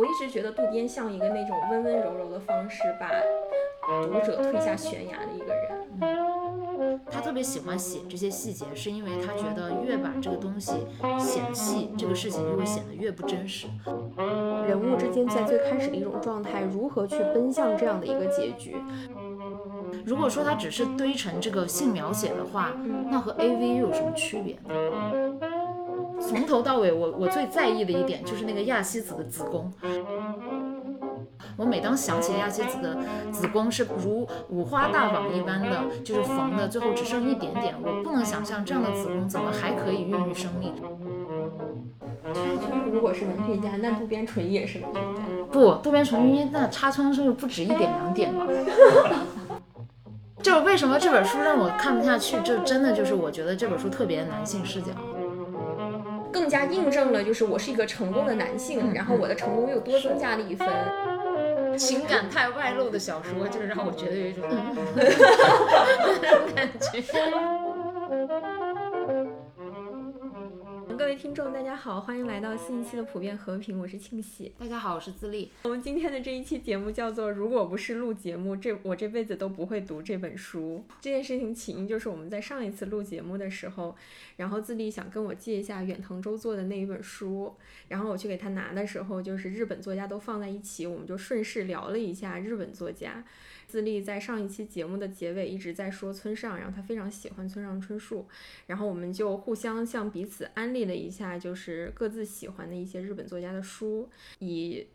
我一直觉得渡边像一个那种温温柔柔的方式把读者推下悬崖的一个人。他特别喜欢写这些细节，是因为他觉得越把这个东西显细，这个事情就会显得越不真实。人物之间在最开始的一种状态，如何去奔向这样的一个结局？如果说它只是堆成这个性描写的话，那和 A V 又有什么区别呢？从头到尾，我我最在意的一点就是那个亚希子的子宫。我每当想起亚希子的子宫是如五花大绑一般的，就是缝的，最后只剩一点点，我不能想象这样的子宫怎么还可以孕育生命。如果是文学家，那渡边淳一也是文学家。不，渡边淳一那插穿是不止一点两点吧？就是为什么这本书让我看不下去？就真的就是我觉得这本书特别男性视角，更加印证了就是我是一个成功的男性，然后我的成功又多增加了一分。情感太外露的小说，就是让我觉得有一种那种 感觉。各位听众，大家好，欢迎来到新一期的普遍和平，我是庆喜。大家好，我是自立。我们今天的这一期节目叫做“如果不是录节目，这我这辈子都不会读这本书”。这件事情起因就是我们在上一次录节目的时候，然后自立想跟我借一下远藤周作的那一本书，然后我去给他拿的时候，就是日本作家都放在一起，我们就顺势聊了一下日本作家。自立在上一期节目的结尾一直在说村上，然后他非常喜欢村上春树，然后我们就互相向彼此安利了一下，就是各自喜欢的一些日本作家的书，以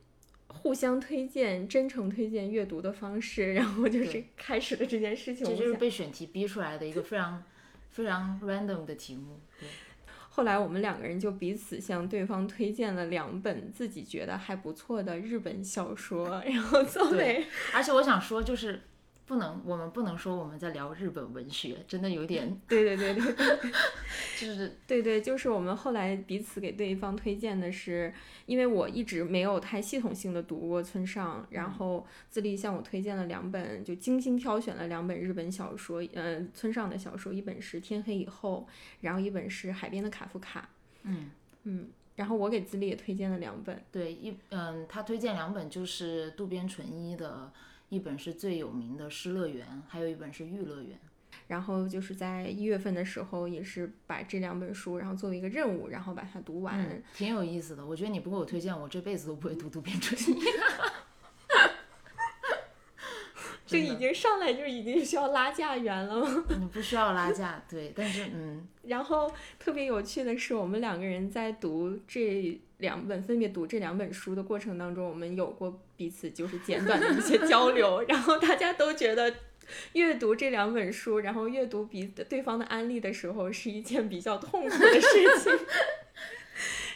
互相推荐、真诚推荐阅读的方式，然后就是开始了这件事情。这就是被选题逼出来的一个非常非常 random 的题目。对。后来我们两个人就彼此向对方推荐了两本自己觉得还不错的日本小说，然后 作为，而且我想说就是。不能，我们不能说我们在聊日本文学，真的有点。对对对对，就是对对，就是我们后来彼此给对方推荐的是，因为我一直没有太系统性的读过村上，然后自立向我推荐了两本，就精心挑选了两本日本小说，嗯，村上的小说，一本是《天黑以后》，然后一本是《海边的卡夫卡》。嗯嗯，然后我给自立也推荐了两本。对，一嗯，他推荐两本就是渡边淳一的。一本是最有名的《失乐园》，还有一本是《育乐园》。然后就是在一月份的时候，也是把这两本书，然后作为一个任务，然后把它读完，挺有意思的。我觉得你不给我推荐，我这辈子都不会读渡边淳一。就已经上来就已经需要拉架员了吗？你 不需要拉架，对，但是嗯。然后特别有趣的是，我们两个人在读这两本，分别读这两本书的过程当中，我们有过彼此就是简短的一些交流，然后大家都觉得阅读这两本书，然后阅读彼对方的安利的时候，是一件比较痛苦的事情。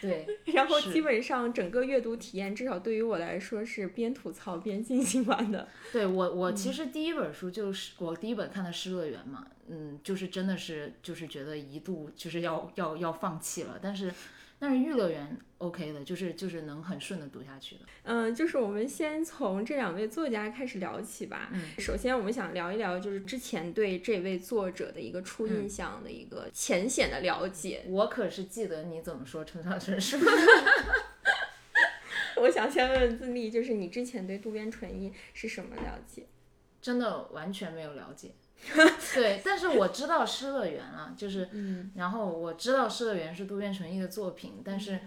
对，然后基本上整个阅读体验，至少对于我来说是边吐槽边进行完的。对我，我其实第一本书就是我第一本看的《失乐园》嘛，嗯，就是真的是就是觉得一度就是要要要放弃了，但是。但是《育乐园》OK 的，就是就是能很顺的读下去的。嗯，就是我们先从这两位作家开始聊起吧。嗯，首先我们想聊一聊，就是之前对这位作者的一个初印象的一个浅显的了解。我可是记得你怎么说村上春树。我想先问问自立，就是你之前对渡边淳一是什么了解？真的完全没有了解。对，但是我知道《失乐园》了，就是，然后我知道《失乐园》是渡边淳一的作品，但是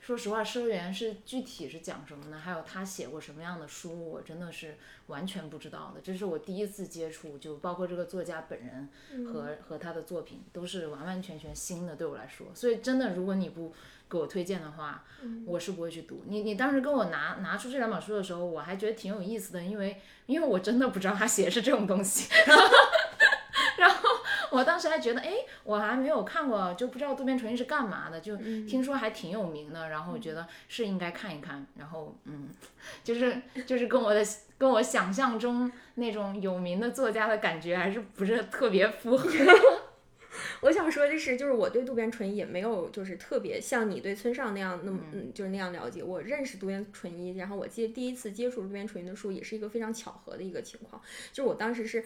说实话，《失乐园》是具体是讲什么呢？还有他写过什么样的书，我真的是完全不知道的。这是我第一次接触，就包括这个作家本人和和他的作品都是完完全全新的，对我来说。所以真的，如果你不给我推荐的话，我是不会去读。你你当时跟我拿拿出这两本书的时候，我还觉得挺有意思的，因为因为我真的不知道他写的是这种东西。我当时还觉得，哎，我还没有看过，就不知道渡边淳一是干嘛的，就听说还挺有名的，然后我觉得是应该看一看，然后嗯，就是就是跟我的跟我想象中那种有名的作家的感觉还是不是特别符合。我想说的是，就是我对渡边淳一也没有就是特别像你对村上那样那么嗯就是那样了解。我认识渡边淳一，然后我记得第一次接触渡边淳一的书也是一个非常巧合的一个情况，就是我当时是。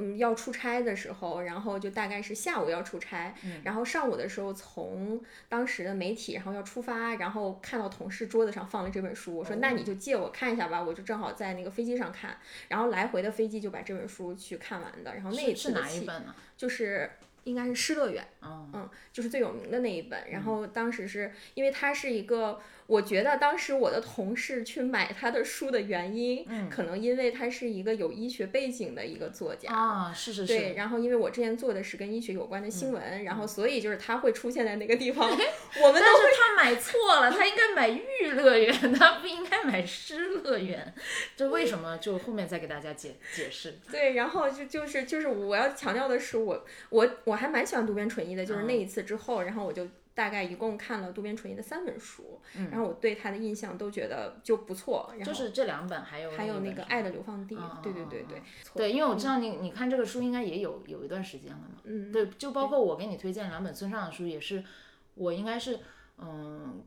嗯，要出差的时候，然后就大概是下午要出差，然后上午的时候从当时的媒体，然后要出发，然后看到同事桌子上放了这本书，我说那你就借我看一下吧，我就正好在那个飞机上看，然后来回的飞机就把这本书去看完的，然后那一次是哪一本呢？就是。应该是《失乐园》，嗯，就是最有名的那一本。然后当时是因为它是一个，我觉得当时我的同事去买他的书的原因，嗯，可能因为他是一个有医学背景的一个作家啊，是是是。对，然后因为我之前做的是跟医学有关的新闻，然后所以就是他会出现在那个地方。我们但是他买错了，他应该买《玉乐园》，他不应该买《失乐园》。这为什么？就后面再给大家解解释。对，然后就就是就是我要强调的是，我我我。还蛮喜欢渡边淳一的，就是那一次之后，然后我就大概一共看了渡边淳一的三本书，然后我对他的印象都觉得就不错。就是这两本，还有还有那个《爱的流放地》，对对对对，对，因为我知道你你看这个书应该也有有一段时间了嘛，嗯，对，就包括我给你推荐两本村上的书，也是我应该是嗯，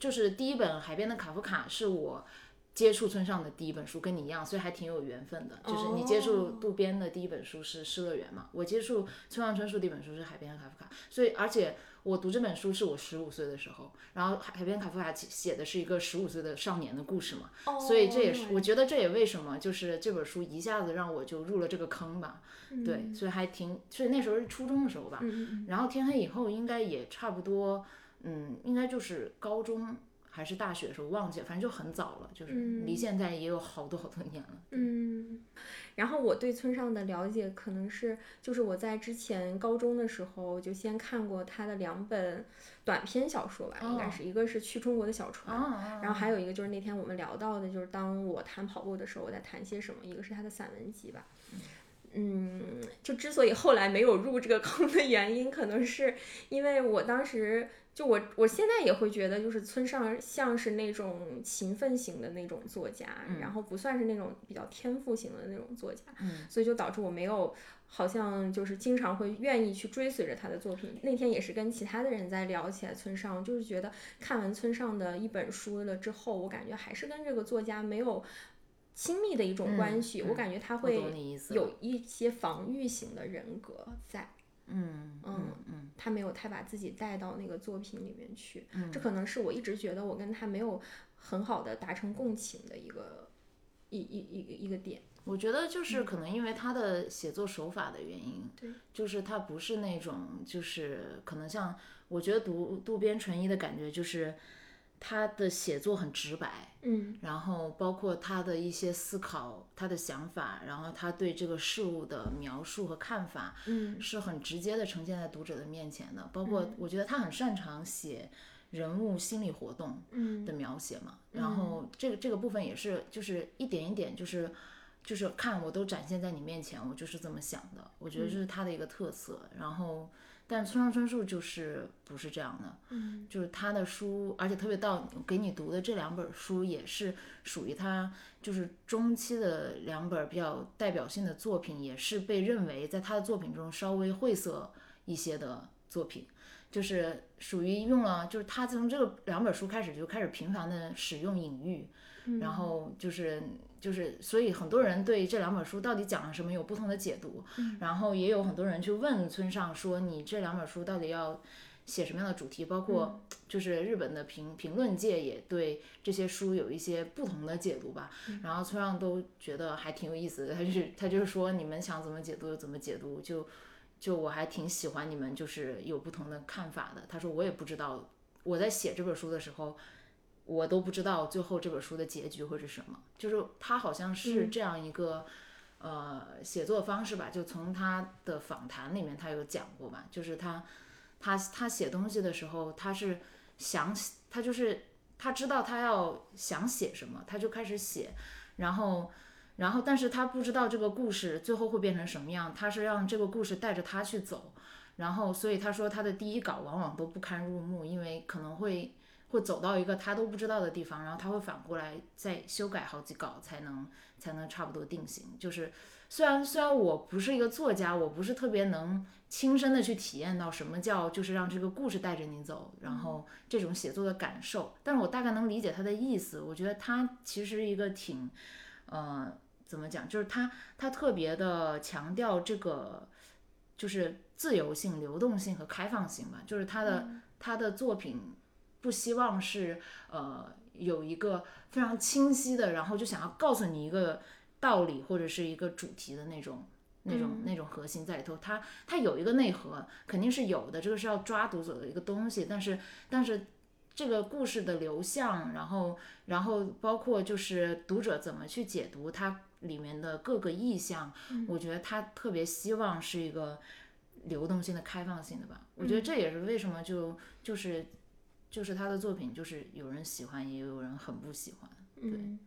就是第一本《海边的卡夫卡》是我。接触村上的第一本书跟你一样，所以还挺有缘分的。就是你接触渡边的第一本书是《失乐园》嘛，我接触村上春树第一本书是《海边的卡夫卡》。所以，而且我读这本书是我十五岁的时候，然后《海边卡夫卡》写的是一个十五岁的少年的故事嘛。所以这也是我觉得这也为什么就是这本书一下子让我就入了这个坑吧。对，所以还挺，所以那时候是初中的时候吧。然后天黑以后应该也差不多，嗯，应该就是高中。还是大学的时候忘记了，反正就很早了，就是离现在也有好多好多年了。嗯，然后我对村上的了解可能是，就是我在之前高中的时候就先看过他的两本短篇小说吧，应该是一个是去中国的小船，然后还有一个就是那天我们聊到的，就是当我谈跑步的时候我在谈些什么，一个是他的散文集吧。嗯，就之所以后来没有入这个坑的原因，可能是因为我当时。就我，我现在也会觉得，就是村上像是那种勤奋型的那种作家，然后不算是那种比较天赋型的那种作家，所以就导致我没有，好像就是经常会愿意去追随着他的作品。那天也是跟其他的人在聊起来村上，就是觉得看完村上的一本书了之后，我感觉还是跟这个作家没有亲密的一种关系，我感觉他会有一些防御型的人格在。嗯嗯嗯，他没有太把自己带到那个作品里面去，这可能是我一直觉得我跟他没有很好的达成共情的一个一一一个一个点。我觉得就是可能因为他的写作手法的原因，对，就是他不是那种就是可能像我觉得读渡边淳一的感觉就是。他的写作很直白，嗯，然后包括他的一些思考、他的想法，然后他对这个事物的描述和看法，嗯，是很直接的呈现在读者的面前的。包括我觉得他很擅长写人物心理活动的描写嘛，然后这个这个部分也是就是一点一点就是就是看我都展现在你面前，我就是这么想的。我觉得这是他的一个特色，然后。但村上春树就是不是这样的，嗯，就是他的书，而且特别到给你读的这两本书，也是属于他就是中期的两本比较代表性的作品，也是被认为在他的作品中稍微晦涩一些的作品，就是属于用了，就是他从这个两本书开始就开始频繁的使用隐喻，然后就是。就是，所以很多人对这两本书到底讲了什么有不同的解读，然后也有很多人去问村上说，你这两本书到底要写什么样的主题？包括就是日本的评评论界也对这些书有一些不同的解读吧。然后村上都觉得还挺有意思的，他就是他就是说，你们想怎么解读就怎么解读，就就我还挺喜欢你们就是有不同的看法的。他说我也不知道，我在写这本书的时候。我都不知道最后这本书的结局会是什么，就是他好像是这样一个，呃，写作方式吧。就从他的访谈里面，他有讲过嘛，就是他，他他写东西的时候，他是想，他就是他知道他要想写什么，他就开始写，然后，然后，但是他不知道这个故事最后会变成什么样，他是让这个故事带着他去走，然后，所以他说他的第一稿往往都不堪入目，因为可能会。会走到一个他都不知道的地方，然后他会反过来再修改好几稿才能才能差不多定型。就是虽然虽然我不是一个作家，我不是特别能亲身的去体验到什么叫就是让这个故事带着你走，然后这种写作的感受，但是我大概能理解他的意思。我觉得他其实一个挺，呃，怎么讲，就是他他特别的强调这个就是自由性、流动性和开放性吧，就是他的他的作品。不希望是呃有一个非常清晰的，然后就想要告诉你一个道理或者是一个主题的那种那种那种核心在里头。它它有一个内核，肯定是有的，这个是要抓读者的一个东西。但是但是这个故事的流向，然后然后包括就是读者怎么去解读它里面的各个意象，我觉得他特别希望是一个流动性的、开放性的吧。我觉得这也是为什么就就是。就是他的作品，就是有人喜欢，也有人很不喜欢。对。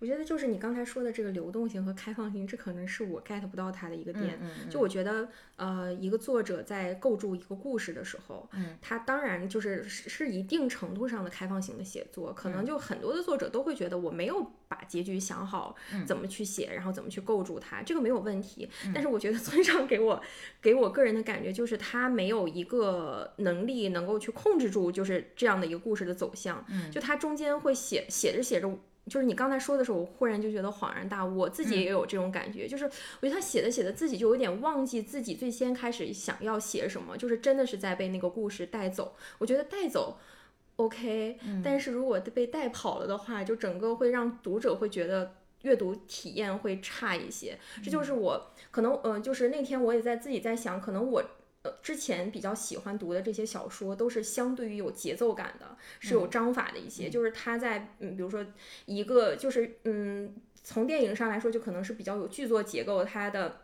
我觉得就是你刚才说的这个流动性和开放性，这可能是我 get 不到它的一个点。就我觉得，呃，一个作者在构筑一个故事的时候，嗯他当然就是是一定程度上的开放型的写作。可能就很多的作者都会觉得我没有把结局想好，怎么去写，然后怎么去构筑它，这个没有问题。但是我觉得村上给我给我个人的感觉就是他没有一个能力能够去控制住就是这样的一个故事的走向。就他中间会写写着写着。就是你刚才说的时候，我忽然就觉得恍然大悟，我自己也有这种感觉。就是我觉得他写的写的自己就有点忘记自己最先开始想要写什么，就是真的是在被那个故事带走。我觉得带走，OK，但是如果被带跑了的话，就整个会让读者会觉得阅读体验会差一些。这就是我可能，嗯，就是那天我也在自己在想，可能我。呃，之前比较喜欢读的这些小说，都是相对于有节奏感的，是有章法的一些。就是它在，嗯，比如说一个，就是嗯，从电影上来说，就可能是比较有剧作结构，它的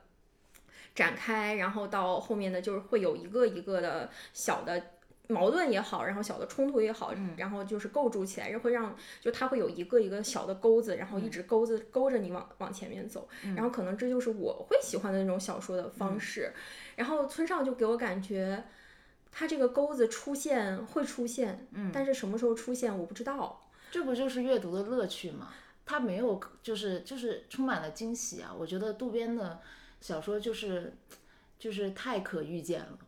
展开，然后到后面的就是会有一个一个的小的。矛盾也好，然后小的冲突也好，然后就是构筑起来，会让就它会有一个一个小的钩子，然后一直钩子勾着你往往前面走，然后可能这就是我会喜欢的那种小说的方式。然后村上就给我感觉，他这个钩子出现会出现，嗯，但是什么时候出现我不知道。这不就是阅读的乐趣吗？它没有，就是就是充满了惊喜啊！我觉得渡边的小说就是就是太可预见了。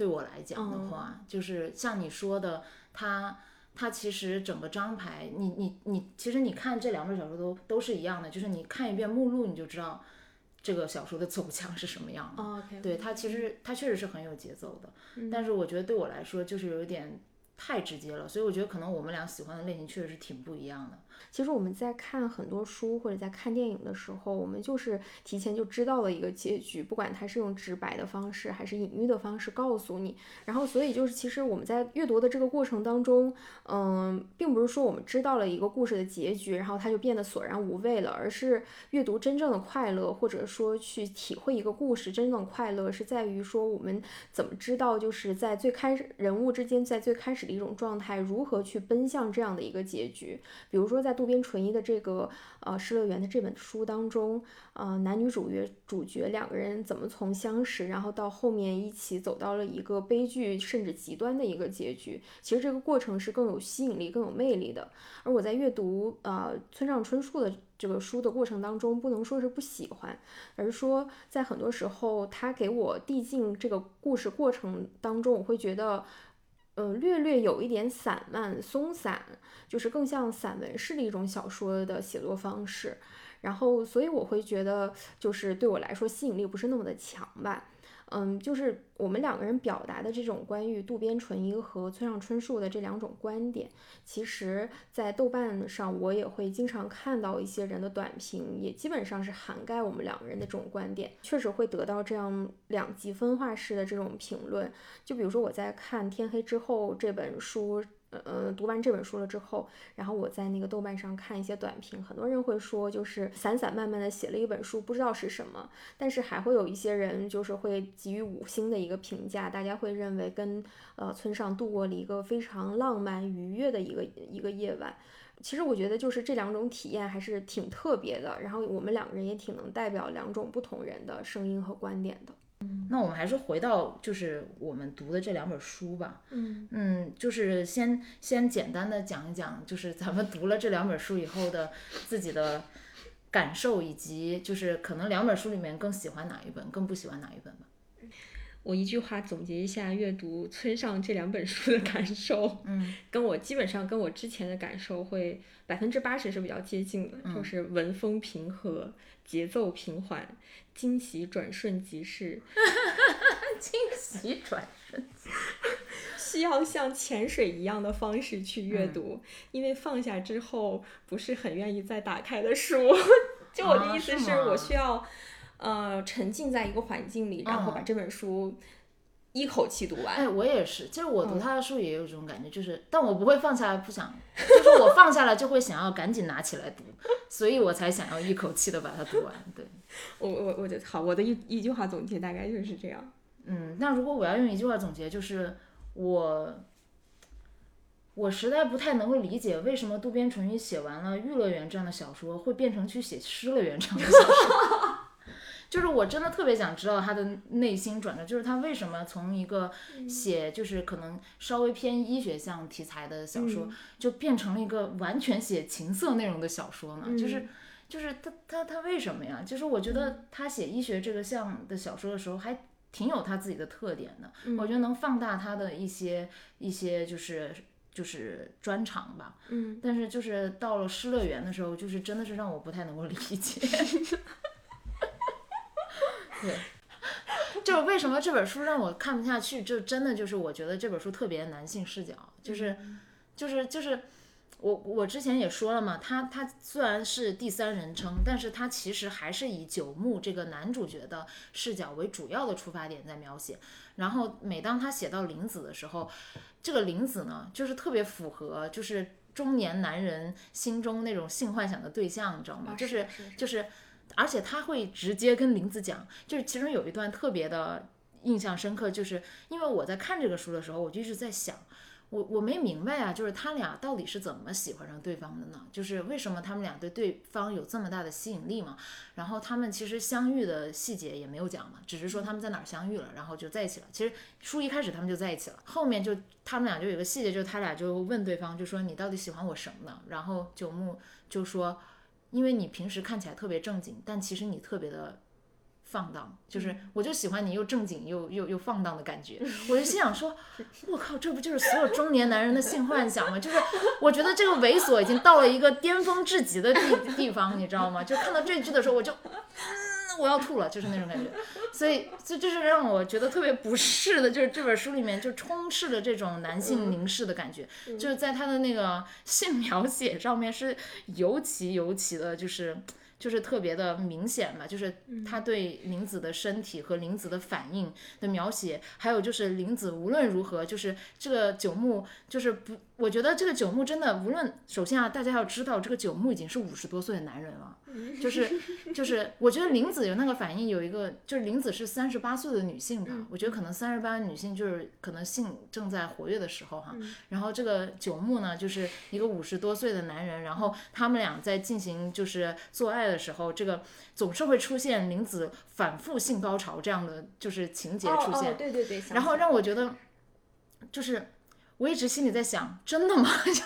对我来讲的话，就是像你说的，它它其实整个章牌，你你你，其实你看这两本小说都都是一样的，就是你看一遍目录，你就知道这个小说的走向是什么样的。对它其实它确实是很有节奏的，但是我觉得对我来说就是有一点太直接了，所以我觉得可能我们俩喜欢的类型确实是挺不一样的。其实我们在看很多书或者在看电影的时候，我们就是提前就知道了一个结局，不管它是用直白的方式还是隐喻的方式告诉你。然后，所以就是其实我们在阅读的这个过程当中，嗯，并不是说我们知道了一个故事的结局，然后它就变得索然无味了，而是阅读真正的快乐，或者说去体会一个故事真正的快乐，是在于说我们怎么知道就是在最开始人物之间在最开始的一种状态，如何去奔向这样的一个结局。比如说在在渡边淳一的这个呃《失乐园》的这本书当中，呃，男女主角主角两个人怎么从相识，然后到后面一起走到了一个悲剧甚至极端的一个结局，其实这个过程是更有吸引力、更有魅力的。而我在阅读呃村上春树的这个书的过程当中，不能说是不喜欢，而是说在很多时候他给我递进这个故事过程当中，我会觉得。嗯，略略有一点散漫松散，就是更像散文式的一种小说的写作方式。然后，所以我会觉得，就是对我来说吸引力不是那么的强吧。嗯，就是我们两个人表达的这种关于渡边淳一和村上春树的这两种观点，其实，在豆瓣上我也会经常看到一些人的短评，也基本上是涵盖我们两个人的这种观点，确实会得到这样两极分化式的这种评论。就比如说我在看《天黑之后》这本书。呃，读完这本书了之后，然后我在那个豆瓣上看一些短评，很多人会说就是散散漫漫的写了一本书，不知道是什么。但是还会有一些人就是会给予五星的一个评价，大家会认为跟呃村上度过了一个非常浪漫愉悦的一个一个夜晚。其实我觉得就是这两种体验还是挺特别的，然后我们两个人也挺能代表两种不同人的声音和观点的。那我们还是回到就是我们读的这两本书吧。嗯嗯，就是先先简单的讲一讲，就是咱们读了这两本书以后的自己的感受，以及就是可能两本书里面更喜欢哪一本，更不喜欢哪一本吧。我一句话总结一下阅读村上这两本书的感受，嗯，跟我基本上跟我之前的感受会百分之八十是比较接近的，嗯就是文风平和，节奏平缓，惊喜转瞬即逝，惊喜转瞬。需要像潜水一样的方式去阅嗯读，因为放下之后不是很愿意再打开的书。就我的啊意思是我需要，呃，沉浸在一个环境里，然后把嗯这本书一口气读完。哎，我也是，就是我读嗯他的书也有这种感觉，就是，但我不会放下来不想，就是我放下来就会想要赶紧拿起来读，所以我才想要一口气的把它读完。对，我我我就好，我的一一句话总结大概就是这样。嗯，那如果我要用一句话总结，就是我，我实在不太能够理解为什么渡边淳一写完了《玉乐园》这样的小说，会变成去写《失乐园》这样的小说。就是我真的特别想知道他的内心转折，就是他为什么从一个写就是可能稍微偏医学向题材的小说，就变成了一个完全写情色内容的小说呢？就是就是他他他为什么呀？就是我觉得他写医学这个项的小说的时候，还挺有他自己的特点的。我觉得能放大他的一些一些就是就是专长吧。嗯，但是就是到了《失乐园》的时候，就是真的是让我不太能够理解。对，就是为什么这本书让我看不下去，就真的就是我觉得这本书特别男性视角，就是就是就是。我我之前也说了嘛，他他虽然是第三人称，但是他其实还是以九牧这个男主角的视角为主要的出发点在描写。然后每当他写到林子的时候，这个林子呢，就是特别符合就是中年男人心中那种性幻想的对象，你知道吗？就是就是，而且他会直接跟林子讲，就是其中有一段特别的印象深刻，就是因为我在看这个书的时候，我就一直在想。我我没明白啊，就是他俩到底是怎么喜欢上对方的呢？就是为什么他们俩对对方有这么大的吸引力嘛？然后他们其实相遇的细节也没有讲嘛，只是说他们在哪儿相遇了，然后就在一起了。其实书一开始他们就在一起了，后面就他们俩就有个细节，就是他俩就问对方，就说你到底喜欢我什么呢？然后九牧就说，因为你平时看起来特别正经，但其实你特别的。放荡，就是我就喜欢你又正经又又又放荡的感觉，我就心想说，我靠，这不就是所有中年男人的性幻想吗？就是我觉得这个猥琐已经到了一个巅峰至极的地地方，你知道吗？就看到这句的时候，我就，嗯，我要吐了，就是那种感觉。所以这这是让我觉得特别不适的，就是这本书里面就充斥着这种男性凝视的感觉，就是在他的那个性描写上面是尤其尤其的，就是。就是特别的明显嘛，就是他对林子的身体和林子的反应的描写，还有就是林子无论如何，就是这个九牧，就是不，我觉得这个九牧真的无论，首先啊，大家要知道这个九牧已经是五十多岁的男人了，就是 就是，我觉得林子有那个反应有一个，就是林子是三十八岁的女性吧，我觉得可能三十八女性就是可能性正在活跃的时候哈，然后这个九牧呢就是一个五十多岁的男人，然后他们俩在进行就是做爱的时候，这个总是会出现林子反复性高潮这样的就是情节出现，哦哦、对对对，然后让我觉得就是。我一直心里在想，真的吗？就是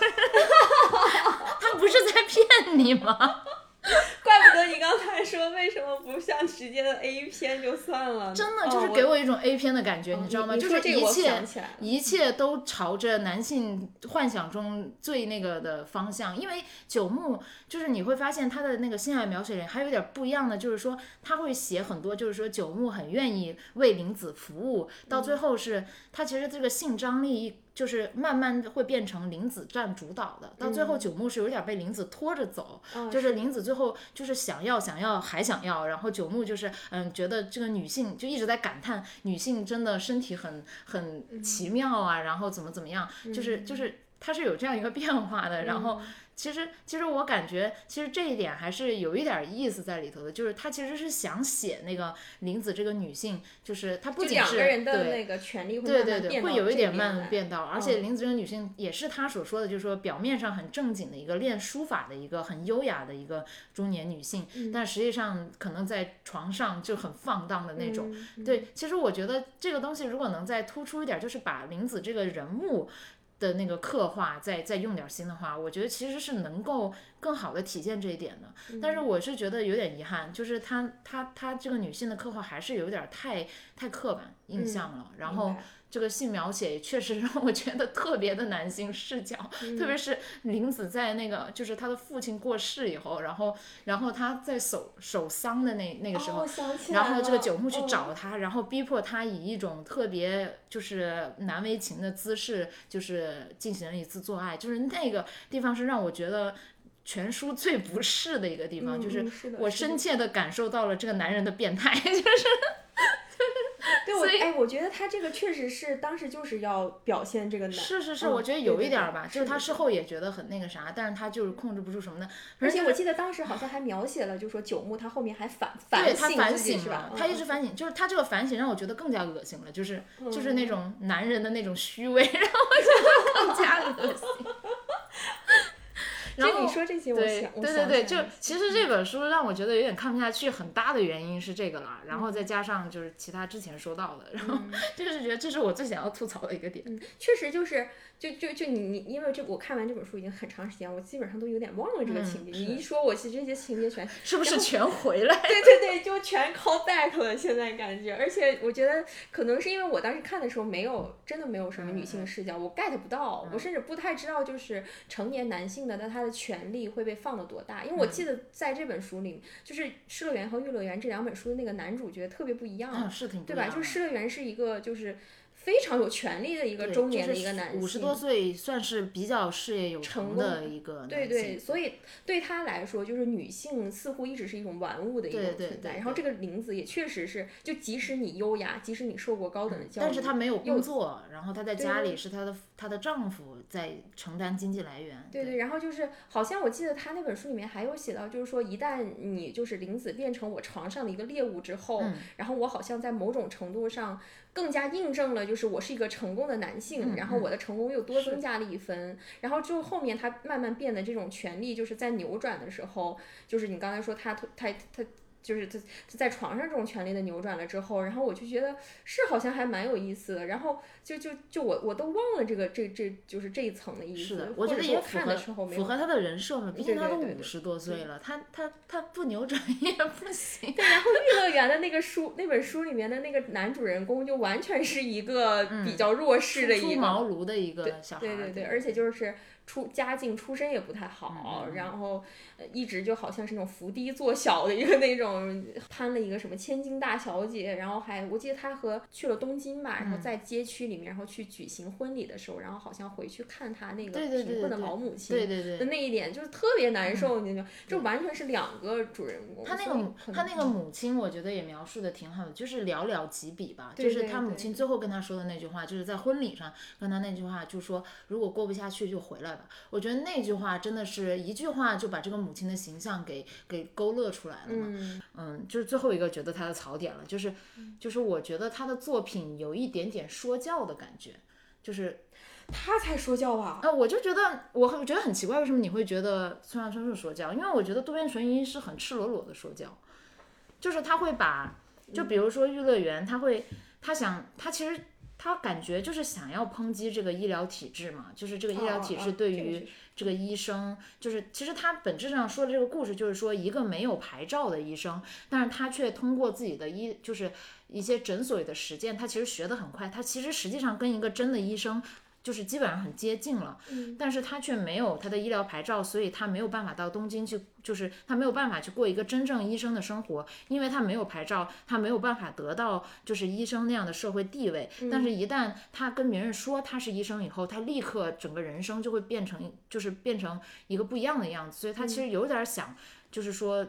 他不是在骗你吗？怪不得你刚才说为什么不像直接的 A 片就算了，真的就是给我一种 A 片的感觉，哦、你知道吗？就是一切一切切都朝着男性幻想中最那个的方向。因为九牧就是你会发现他的那个性爱描写里还有点不一样的，就是说他会写很多，就是说九牧很愿意为林子服务，到最后是他其实这个性张力。就是慢慢会变成林子占主导的，到最后九牧是有点被林子拖着走，嗯、就是林子最后就是想要想要还想要，然后九牧就是嗯觉得这个女性就一直在感叹女性真的身体很很奇妙啊，然后怎么怎么样，就是就是。它是有这样一个变化的，然后。其实，其实我感觉，其实这一点还是有一点意思在里头的，就是他其实是想写那个林子这个女性，就是她不仅是对对对对，会有一点慢慢变道，而且林子这个女性也是他所说的，就是说表面上很正经的一个练书法的一个很优雅的一个中年女性，但实际上可能在床上就很放荡的那种。对，其实我觉得这个东西如果能再突出一点，就是把林子这个人物。的那个刻画，再再用点心的话，我觉得其实是能够更好的体现这一点的。但是我是觉得有点遗憾，就是她她她这个女性的刻画还是有点太太刻板印象了。然后。这个性描写确实让我觉得特别的男性视角，特别是林子在那个就是他的父亲过世以后，然后然后他在守守丧的那那个时候，然后这个九牧去找他，然后逼迫他以一种特别就是难为情的姿势，就是进行了一次做爱，就是那个地方是让我觉得全书最不适的一个地方，就是我深切的感受到了这个男人的变态，就是。对，我哎，我觉得他这个确实是当时就是要表现这个男，是是是，我觉得有一点吧，就是他事后也觉得很那个啥，但是他就是控制不住什么的。而且我记得当时好像还描写了，就说九牧他后面还反反省，他反省是吧？他一直反省，就是他这个反省让我觉得更加恶心了，就是就是那种男人的那种虚伪，让我觉得更加恶心。然后你说这些，我对对对对，就其实这本书让我觉得有点看不下去，很大的原因是这个了，然后再加上就是其他之前说到的，然后 就是觉得这是我最想要吐槽的一个点。嗯确实就是，就就就你你，因为这我看完这本书已经很长时间，我基本上都有点忘了这个情节。你一说，我其实这些情节全是不是全回来？对 对对，就全 call back 了。现在感觉，而且我觉得可能是因为我当时看的时候没有真的没有什么女性视角，我 get 不到，我甚至不太知道就是成年男性的那他的权利会。被放的多大？因为我记得在这本书里，就是《失乐园》和《玉乐园》这两本书的那个男主角特别不一样，是挺对吧？就是《失乐园》是一个就是。非常有权利的一个中年的一个男性，五十多岁算是比较事业有成的一个对对，所以对他来说，就是女性似乎一直是一种玩物的一种存在。然后这个林子也确实是，就即使你优雅，即使你受过高等的教育，但是他没有工作，然后他在家里是他的她的丈夫在承担经济来源。对对，然后就是好像我记得她那本书里面还有写到，就是说一旦你就是林子变成我床上的一个猎物之后，然后我好像在某种程度上。更加印证了，就是我是一个成功的男性，然后我的成功又多增加了一分，然后就后面她慢慢变得这种权利就是在扭转的时候，就是你刚才说他他他。就是他在床上这种权力的扭转了之后，然后我就觉得是好像还蛮有意思的，然后就就就我我都忘了这个这这就是这一层的意思。是的，我觉得也符合符合他的人设嘛，毕竟他都五十多岁了，他他他不扭转也不行。对，然后《玉乐园》的那个书那本书里面的那个男主人公就完全是一个比较弱势的一个茅庐的一个小孩，对对对，而且就是。出家境出身也不太好，然后一直就好像是那种伏低做小的一个 那种，攀了一个什么千金大小姐，然后还我记得他和去了东京吧，然后在街区里面，然后去举行婚礼的时候，然后好像回去看他那个贫困的老母亲的那一点，就是特别难受，你就这完全是两个主人公。他那个他那个母亲，我觉得也描述的挺好的，就是寥寥几笔吧，就是他母亲最后跟他说的那句话，就是在婚礼上跟他那句话，就说如果过不下去就回来。我觉得那句话真的是一句话就把这个母亲的形象给给勾勒出来了嘛。嗯，就是最后一个觉得他的槽点了，就是就是我觉得他的作品有一点点说教的感觉，就是他才说教吧？啊，我就觉得我很觉得很奇怪，为什么你会觉得村上春树说教？因为我觉得渡边淳一是很赤裸裸的说教，就是他会把，就比如说《玉乐园》，他会他想他其实。他感觉就是想要抨击这个医疗体制嘛，就是这个医疗体制对于这个医生，就是其实他本质上说的这个故事，就是说一个没有牌照的医生，但是他却通过自己的医，就是一些诊所里的实践，他其实学得很快，他其实实际上跟一个真的医生。就是基本上很接近了，但是他却没有他的医疗牌照，所以他没有办法到东京去，就是他没有办法去过一个真正医生的生活，因为他没有牌照，他没有办法得到就是医生那样的社会地位。但是，一旦他跟别人说他是医生以后，他立刻整个人生就会变成，就是变成一个不一样的样子。所以他其实有点想，就是说。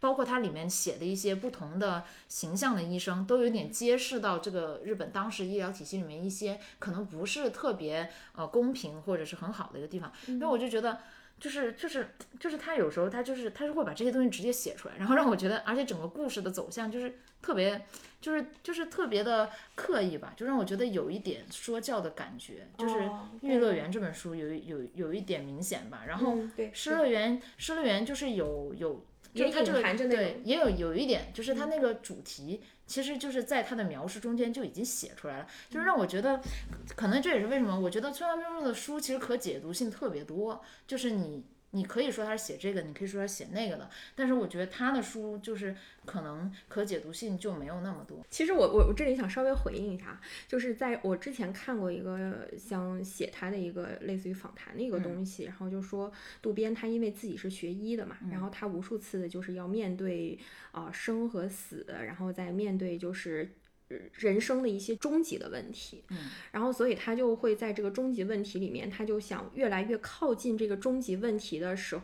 包括它里面写的一些不同的形象的医生，都有点揭示到这个日本当时医疗体系里面一些可能不是特别呃公平或者是很好的一个地方。因为我就觉得。就是就是就是他有时候他就是他是会把这些东西直接写出来，然后让我觉得，而且整个故事的走向就是特别，就是就是特别的刻意吧，就让我觉得有一点说教的感觉。就是《玉乐园》这本书有有有一点明显吧，然后《失乐园》《失乐园》就是有有，就是它这个对也有有一点，就是它那个主题。其实就是在它的描述中间就已经写出来了，就是让我觉得，可能这也是为什么我觉得村上春树的书其实可解读性特别多，就是你。你可以说他是写这个，你可以说他写那个的，但是我觉得他的书就是可能可解读性就没有那么多。其实我我我这里想稍微回应一下，就是在我之前看过一个像写他的一个类似于访谈的一个东西，然后就说渡边他因为自己是学医的嘛，然后他无数次的就是要面对啊生和死，然后再面对就是。人生的一些终极的问题，嗯，然后所以他就会在这个终极问题里面，他就想越来越靠近这个终极问题的时候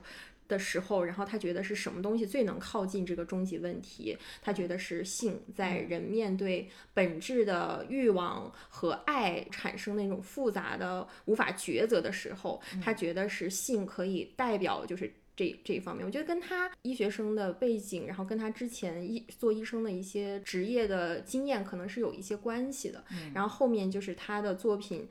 的时候，然后他觉得是什么东西最能靠近这个终极问题？他觉得是性，在人面对本质的欲望和爱产生那种复杂的无法抉择的时候，他觉得是性可以代表就是。这这一方面，我觉得跟他医学生的背景，然后跟他之前医做医生的一些职业的经验，可能是有一些关系的。然后后面就是他的作品，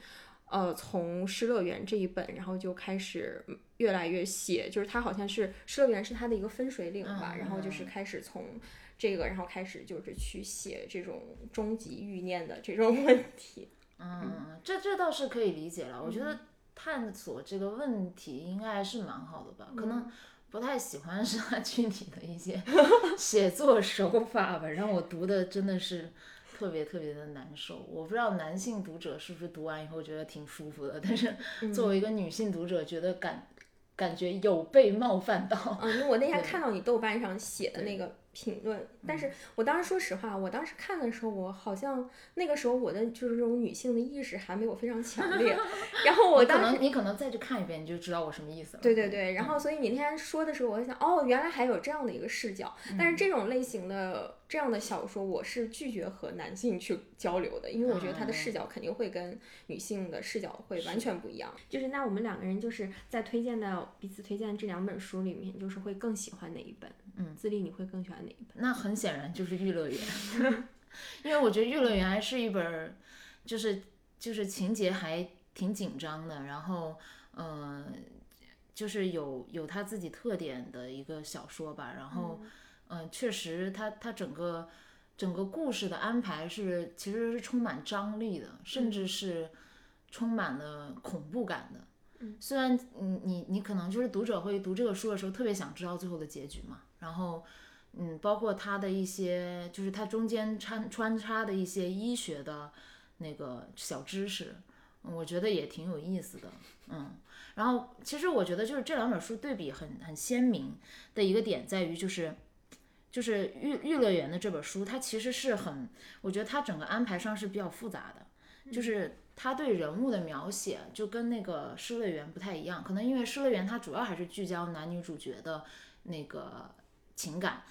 呃，从《失乐园》这一本，然后就开始越来越写，就是他好像是《失乐园》是他的一个分水岭吧。然后就是开始从这个，然后开始就是去写这种终极欲念的这种 问题。嗯，这这倒是可以理解了。我觉得。探索这个问题应该还是蛮好的吧，可能不太喜欢 是他具体的一些 写作手法吧，让我读的真的是特别特别的难受。我不知道男性读者是不是读完以后觉得挺舒服的，但是作为一个女性读者，觉得感感觉有被冒犯到。嗯，我那天看到你豆瓣上写的那个。评论，但是我当时说实话，我当时看的时候，我好像那个时候我的就是这种女性的意识还没有非常强烈。然后我当时你可能再去看一遍，你就知道我什么意思了。对对对，然后所以你那天说的时候，我就想，哦，原来还有这样的一个视角。但是这种类型的这样的小说，我是拒绝和男性去交流的，因为我觉得他的视角肯定会跟女性的视角会完全不一样。就是那我们两个人就是在推荐的彼此推荐的这两本书里面，就是会更喜欢哪一本？嗯，自立你会更喜欢哪一本？那很显然就是《玉乐园》，因为我觉得《玉乐园》还是一本，就是就是情节还挺紧张的，然后呃，就是有有他自己特点的一个小说吧。然后嗯，确实，它它整个整个故事的安排是其实是充满张力的，甚至是充满了恐怖感的。虽然你你你可能就是读者会读这个书的时候特别想知道最后的结局嘛。然后，嗯，包括他的一些，就是他中间穿穿插的一些医学的那个小知识，我觉得也挺有意思的，嗯。然后，其实我觉得就是这两本书对比很很鲜明的一个点在于，就是就是《玉玉乐园》的这本书，它其实是很，我觉得它整个安排上是比较复杂的，就是它对人物的描写就跟那个《失乐园》不太一样，可能因为《失乐园》它主要还是聚焦男女主角的那个。情感，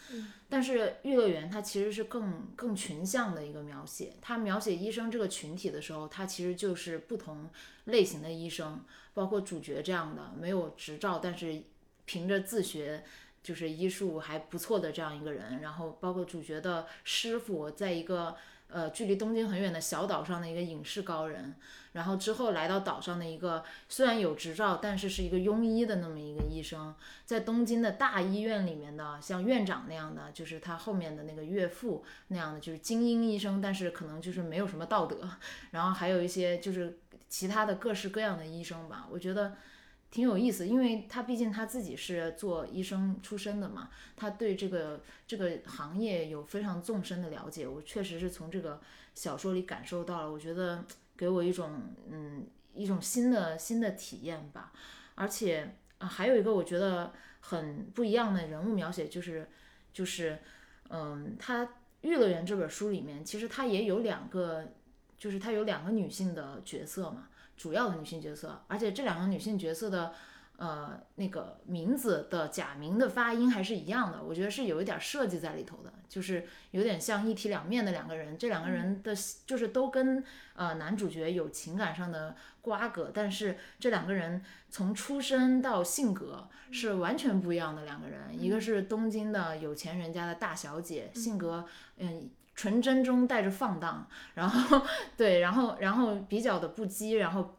但是《育乐园》它其实是更更群像的一个描写。它描写医生这个群体的时候，它其实就是不同类型的医生，包括主角这样的没有执照，但是凭着自学就是医术还不错的这样一个人，然后包括主角的师傅，在一个。呃，距离东京很远的小岛上的一个影视高人，然后之后来到岛上的一个虽然有执照，但是是一个庸医的那么一个医生，在东京的大医院里面的像院长那样的，就是他后面的那个岳父那样的，就是精英医生，但是可能就是没有什么道德，然后还有一些就是其他的各式各样的医生吧，我觉得。挺有意思，因为他毕竟他自己是做医生出身的嘛，他对这个这个行业有非常纵深的了解。我确实是从这个小说里感受到了，我觉得给我一种嗯一种新的新的体验吧。而且啊，还有一个我觉得很不一样的人物描写，就是就是嗯，他《玉乐园》这本书里面，其实他也有两个，就是他有两个女性的角色嘛。主要的女性角色，而且这两个女性角色的，呃，那个名字的假名的发音还是一样的，我觉得是有一点设计在里头的，就是有点像一体两面的两个人。这两个人的，就是都跟呃男主角有情感上的瓜葛，但是这两个人从出身到性格是完全不一样的两个人。一个是东京的有钱人家的大小姐，性格嗯纯真中带着放荡，然后对，然后然后比较的不羁，然后。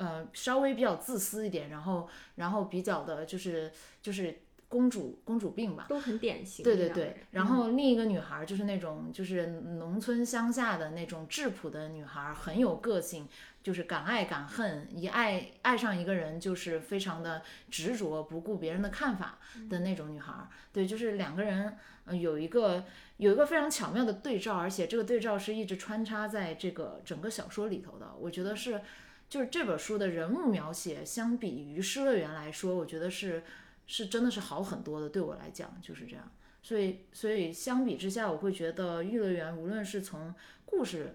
呃，稍微比较自私一点，然后，然后比较的就是就是公主公主病吧，都很典型。对对对，然后另一个女孩就是那种就是农村乡下的那种质朴的女孩，很有个性，就是敢爱敢恨，一爱爱上一个人就是非常的执着，不顾别人的看法的那种女孩。对，就是两个人呃有一个有一个非常巧妙的对照，而且这个对照是一直穿插在这个整个小说里头的，我觉得是。就是这本书的人物描写，相比于《失乐园》来说，我觉得是是真的是好很多的。对我来讲就是这样，所以所以相比之下，我会觉得《玉乐园》无论是从故事，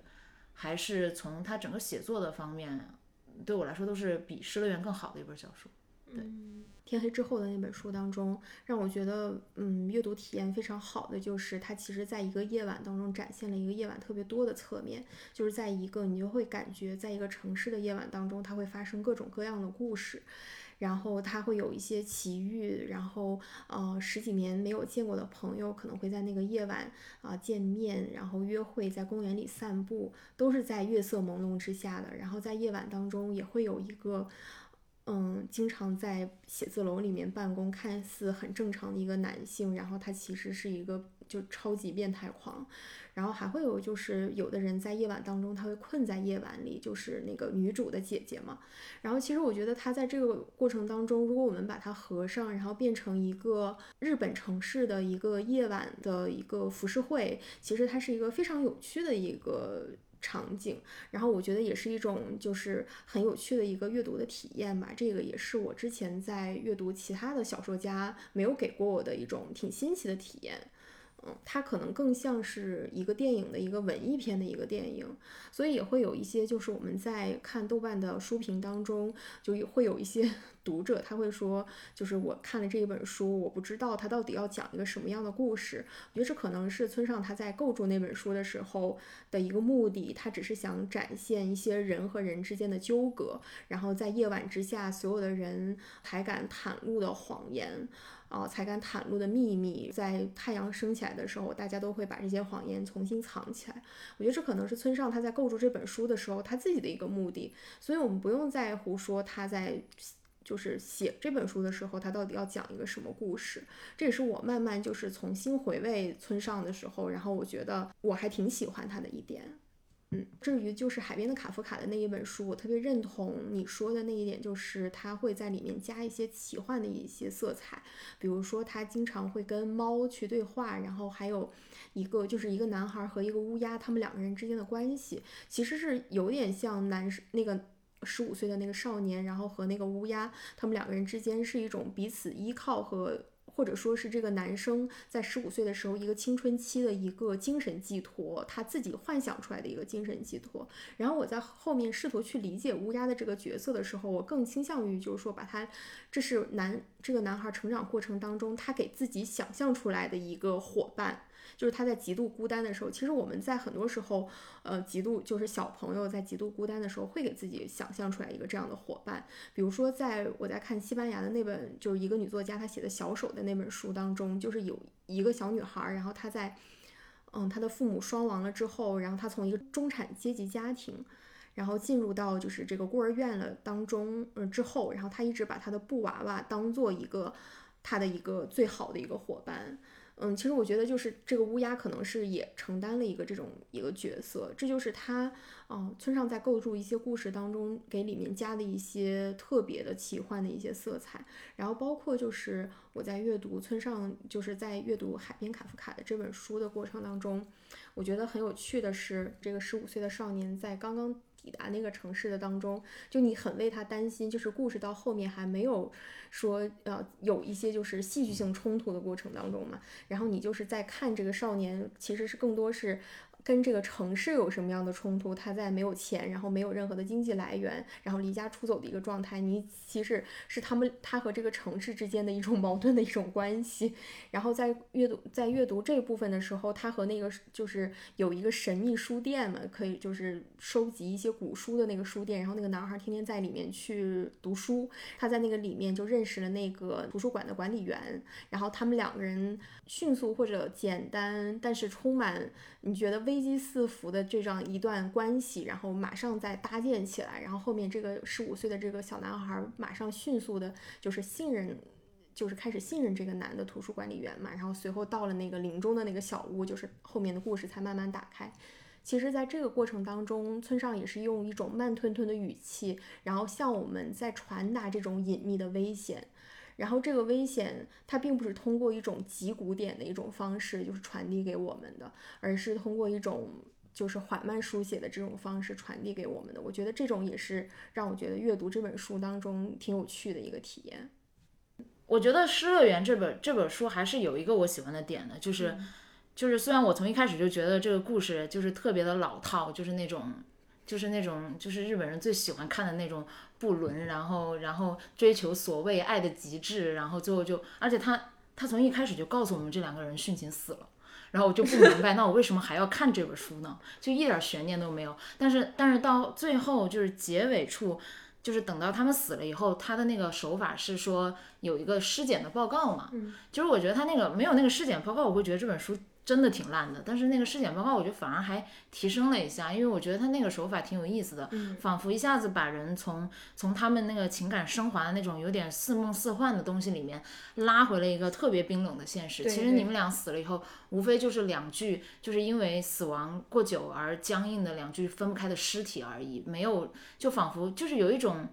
还是从它整个写作的方面，对我来说都是比《失乐园》更好的一本小说。对。天黑之后的那本书当中，让我觉得，嗯，阅读体验非常好的就是，它其实在一个夜晚当中展现了一个夜晚特别多的侧面，就是在一个你就会感觉，在一个城市的夜晚当中，它会发生各种各样的故事，然后他会有一些奇遇，然后呃十几年没有见过的朋友可能会在那个夜晚啊见面，然后约会在公园里散步，都是在月色朦胧之下的，然后在夜晚当中也会有一个。嗯，经常在写字楼里面办公，看似很正常的一个男性，然后他其实是一个就超级变态狂，然后还会有就是有的人在夜晚当中他会困在夜晚里，就是那个女主的姐姐嘛。然后其实我觉得他在这个过程当中，如果我们把它合上，然后变成一个日本城市的一个夜晚的一个浮世绘，其实它是一个非常有趣的一个。场景，然后我觉得也是一种就是很有趣的一个阅读的体验吧。这个也是我之前在阅读其他的小说家没有给过我的一种挺新奇的体验。它可能更像是一个电影的一个文艺片的一个电影，所以也会有一些就是我们在看豆瓣的书评当中，就会有一些读者他会说，就是我看了这一本书，我不知道他到底要讲一个什么样的故事。我觉得这可能是村上他在构筑那本书的时候的一个目的，他只是想展现一些人和人之间的纠葛，然后在夜晚之下，所有的人才敢袒露的谎言。啊，才敢袒露的秘密，在太阳升起来的时候，大家都会把这些谎言重新藏起来。我觉得这可能是村上他在构筑这本书的时候他自己的一个目的。所以，我们不用在乎说他在就是写这本书的时候，他到底要讲一个什么故事。这也是我慢慢就是重新回味村上的时候，然后我觉得我还挺喜欢他的一点。嗯，至于就是海边的卡夫卡的那一本书，我特别认同你说的那一点，就是他会在里面加一些奇幻的一些色彩，比如说他经常会跟猫去对话，然后还有一个就是一个男孩和一个乌鸦，他们两个人之间的关系其实是有点像男生那个十五岁的那个少年，然后和那个乌鸦，他们两个人之间是一种彼此依靠和。或者说是这个男生在十五岁的时候，一个青春期的一个精神寄托，他自己幻想出来的一个精神寄托。然后我在后面试图去理解乌鸦的这个角色的时候，我更倾向于就是说，把他这是男这个男孩成长过程当中他给自己想象出来的一个伙伴。就是他在极度孤单的时候，其实我们在很多时候，呃，极度就是小朋友在极度孤单的时候，会给自己想象出来一个这样的伙伴。比如说，在我在看西班牙的那本，就是一个女作家她写的小手的那本书当中，就是有一个小女孩，然后她在，嗯，她的父母双亡了之后，然后她从一个中产阶级家庭，然后进入到就是这个孤儿院了当中，嗯，之后，然后她一直把她的布娃娃当做一个她的一个最好的一个伙伴。嗯，其实我觉得就是这个乌鸦可能是也承担了一个这种一个角色，这就是他，嗯，村上在构筑一些故事当中给里面加的一些特别的奇幻的一些色彩，然后包括就是我在阅读村上就是在阅读海边卡夫卡的这本书的过程当中，我觉得很有趣的是这个十五岁的少年在刚刚。抵达那个城市的当中，就你很为他担心，就是故事到后面还没有说呃有一些就是戏剧性冲突的过程当中嘛，然后你就是在看这个少年，其实是更多是跟这个城市有什么样的冲突？他在没有钱，然后没有任何的经济来源，然后离家出走的一个状态。你其实是他们他和这个城市之间的一种 矛盾的一种关系。然后在阅读在阅读这部分的时候，他和那个就是有一个神秘书店嘛，可以就是收集一些古书的那个书店。然后那个男孩天天在里面去读书，他在那个里面就认识了那个图书馆的管理员。然后他们两个人迅速或者简单，但是充满。你觉得危危机四伏的这样一段关系，然后马上再搭建起来，然后后面这个十五岁的这个小男孩马上迅速的，就是信任，就是开始信任这个男的图书管理员嘛，然后随后到了那个林中的那个小屋，就是后面的故事才慢慢打开。其实，在这个过程当中，村上也是用一种慢吞吞的语气，然后向我们在传达这种隐秘的危险。然后这个危险，它并不是通过一种极古典的一种方式，就是传递给我们的，而是通过一种就是缓慢书写的这种方式传递给我们的。我觉得这种也是让我觉得阅读这本书当中挺有趣的一个体验。我觉得《失乐园》这本这本书还是有一个我喜欢的点的，就是就是虽然我从一开始就觉得这个故事就是特别的老套，就是那种就是那种就是日本人最喜欢看的那种。不伦，然后然后追求所谓爱的极致，然后最后就，而且他他从一开始就告诉我们这两个人殉情死了，然后我就不明白，那我为什么还要看这本书呢？就一点悬念都没有。但是但是到最后就是结尾处，就是等到他们死了以后，他的那个手法是说有一个尸检的报告嘛，就是我觉得他那个没有那个尸检报告，我会觉得这本书。真的挺烂的，但是那个尸检报告我觉得反而还提升了一下，因为我觉得他那个手法挺有意思的，仿佛一下子把人从从他们那个情感升华的那种有点似梦似幻的东西里面拉回了一个特别冰冷的现实。其实你们俩死了以后，无非就是两具就是因为死亡过久而僵硬的两具分不开的尸体而已，没有就仿佛就是有一种。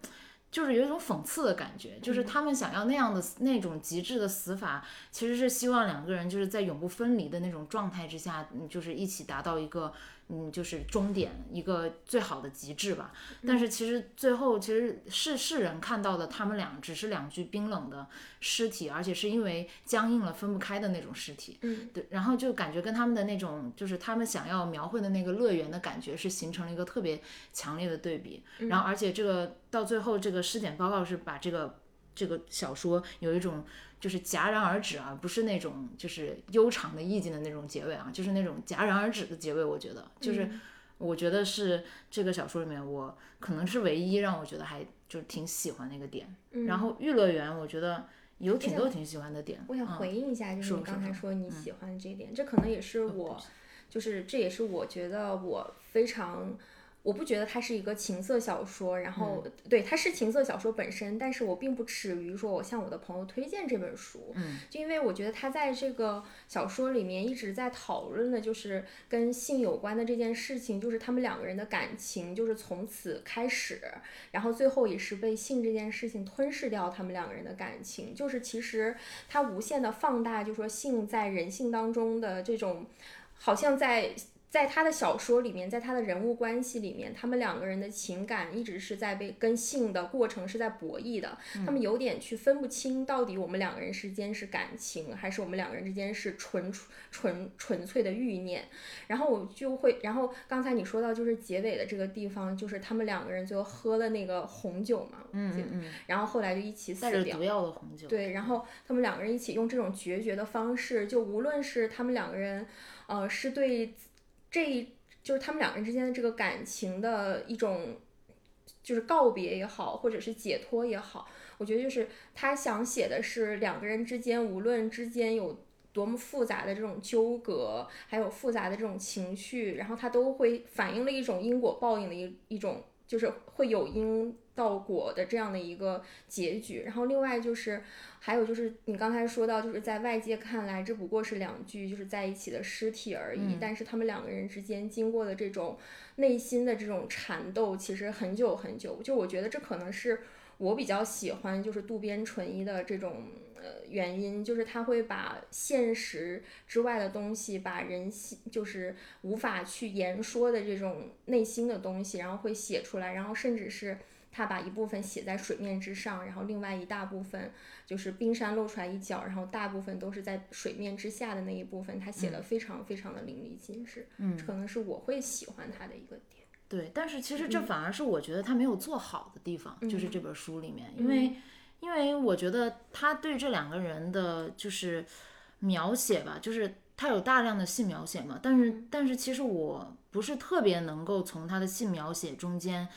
就是有一种讽刺的感觉，就是他们想要那样的那种极致的死法，其实是希望两个人就是在永不分离的那种状态之下，就是一起达到一个。嗯，就是终点一个最好的极致吧。但是其实最后其实是世人看到的，他们俩只是两具冰冷的尸体，而且是因为僵硬了分不开的那种尸体。嗯，对。然后就感觉跟他们的那种，就是他们想要描绘的那个乐园的感觉，是形成了一个特别强烈的对比。然后而且这个到最后这个尸检报告是把这个这个小说有一种。就是戛然而止啊，不是那种就是悠长的意境的那种结尾啊，就是那种戛然而止的结尾。我觉得，就是我觉得是这个小说里面我可能是唯一让我觉得还就是挺喜欢那个点。然后《玉乐园》，我觉得有挺多挺喜欢的点。我想回应一下，就是你刚才说你喜欢这一点，这可能也是我，就是这也是我觉得我非常。我不觉得它是一个情色小说，然后对它是情色小说本身，但是我并不耻于说我向我的朋友推荐这本书，嗯，就因为我觉得他在这个小说里面一直在讨论的就是跟性有关的这件事情，就是他们两个人的感情就是从此开始，然后最后也是被性这件事情吞噬掉他们两个人的感情，就是其实他无限的放大，就说性在人性当中的这种，好像在。在他的小说里面，在他的人物关系里面，他们两个人的情感一直是在被跟性的过程是在博弈的。他们有点去分不清，到底我们两个人之间是感情，还是我们两个人之间是纯纯纯粹的欲念。然后我就会，然后刚才你说到就是结尾的这个地方，就是他们两个人最后喝了那个红酒嘛，嗯嗯，然后后来就一起死掉。毒药的红酒。对，然后他们两个人一起用这种决绝的方式，就无论是他们两个人，呃，是对。这一就是他们两个人之间的这个感情的一种，就是告别也好，或者是解脱也好，我觉得就是他想写的是两个人之间，无论之间有多么复杂的这种纠葛，还有复杂的这种情绪，然后他都会反映了一种因果报应的一一种，就是会有因到果的这样的一个结局。然后另外就是。还有就是你刚才说到，就是在外界看来，这不过是两具就是在一起的尸体而已。但是他们两个人之间经过的这种内心的这种缠斗，其实很久很久。就我觉得这可能是我比较喜欢就是渡边淳一的这种呃原因，就是他会把现实之外的东西，把人心就是无法去言说的这种内心的东西，然后会写出来，然后甚至是。他把一部分写在水面之上，然后另外一大部分就是冰山露出来一角，然后大部分都是在水面之下的那一部分，他写的非常非常的淋漓尽致。嗯，可能是我会喜欢他的一个点。对，但是其实这反而是我觉得他没有做好的地方，就是这本书里面，因为因为我觉得他对这两个人的就是描写吧，就是他有大量的性描写嘛，但是但是其实我不是特别能够从他的性描写中间。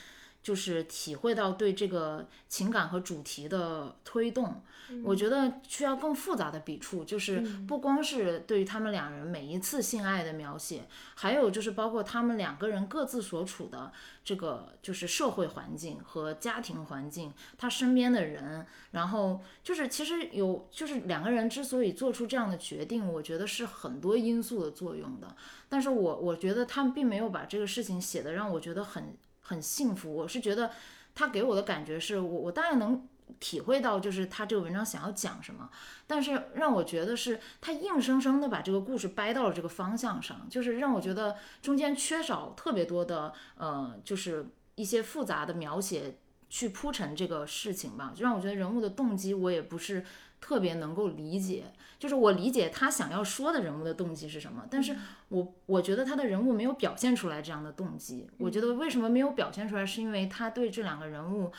就是体会到对这个情感和主题的推动，我觉得需要更复杂的笔触，就是不光是对于他们两人每一次性爱的描写，还有就是包括他们两个人各自所处的这个就是社会环境和家庭环境，他身边的人，然后就是其实有就是两个人之所以做出这样的决定，我觉得是很多因素的作用的，但是我我觉得他们并没有把这个事情写的让我觉得很。很幸福，我是觉得他给我的感觉是我我当然能体会到，就是他这个文章想要讲什么，但是让我觉得是他硬生生的把这个故事掰到了这个方向上，就是让我觉得中间缺少特别多的呃，就是一些复杂的描写去铺陈这个事情吧，就让我觉得人物的动机我也不是特别能够理解。就是我理解他想要说的人物的动机是什么，但是我我觉得他的人物没有表现出来这样的动机。我觉得为什么没有表现出来，是因为他对这两个人物。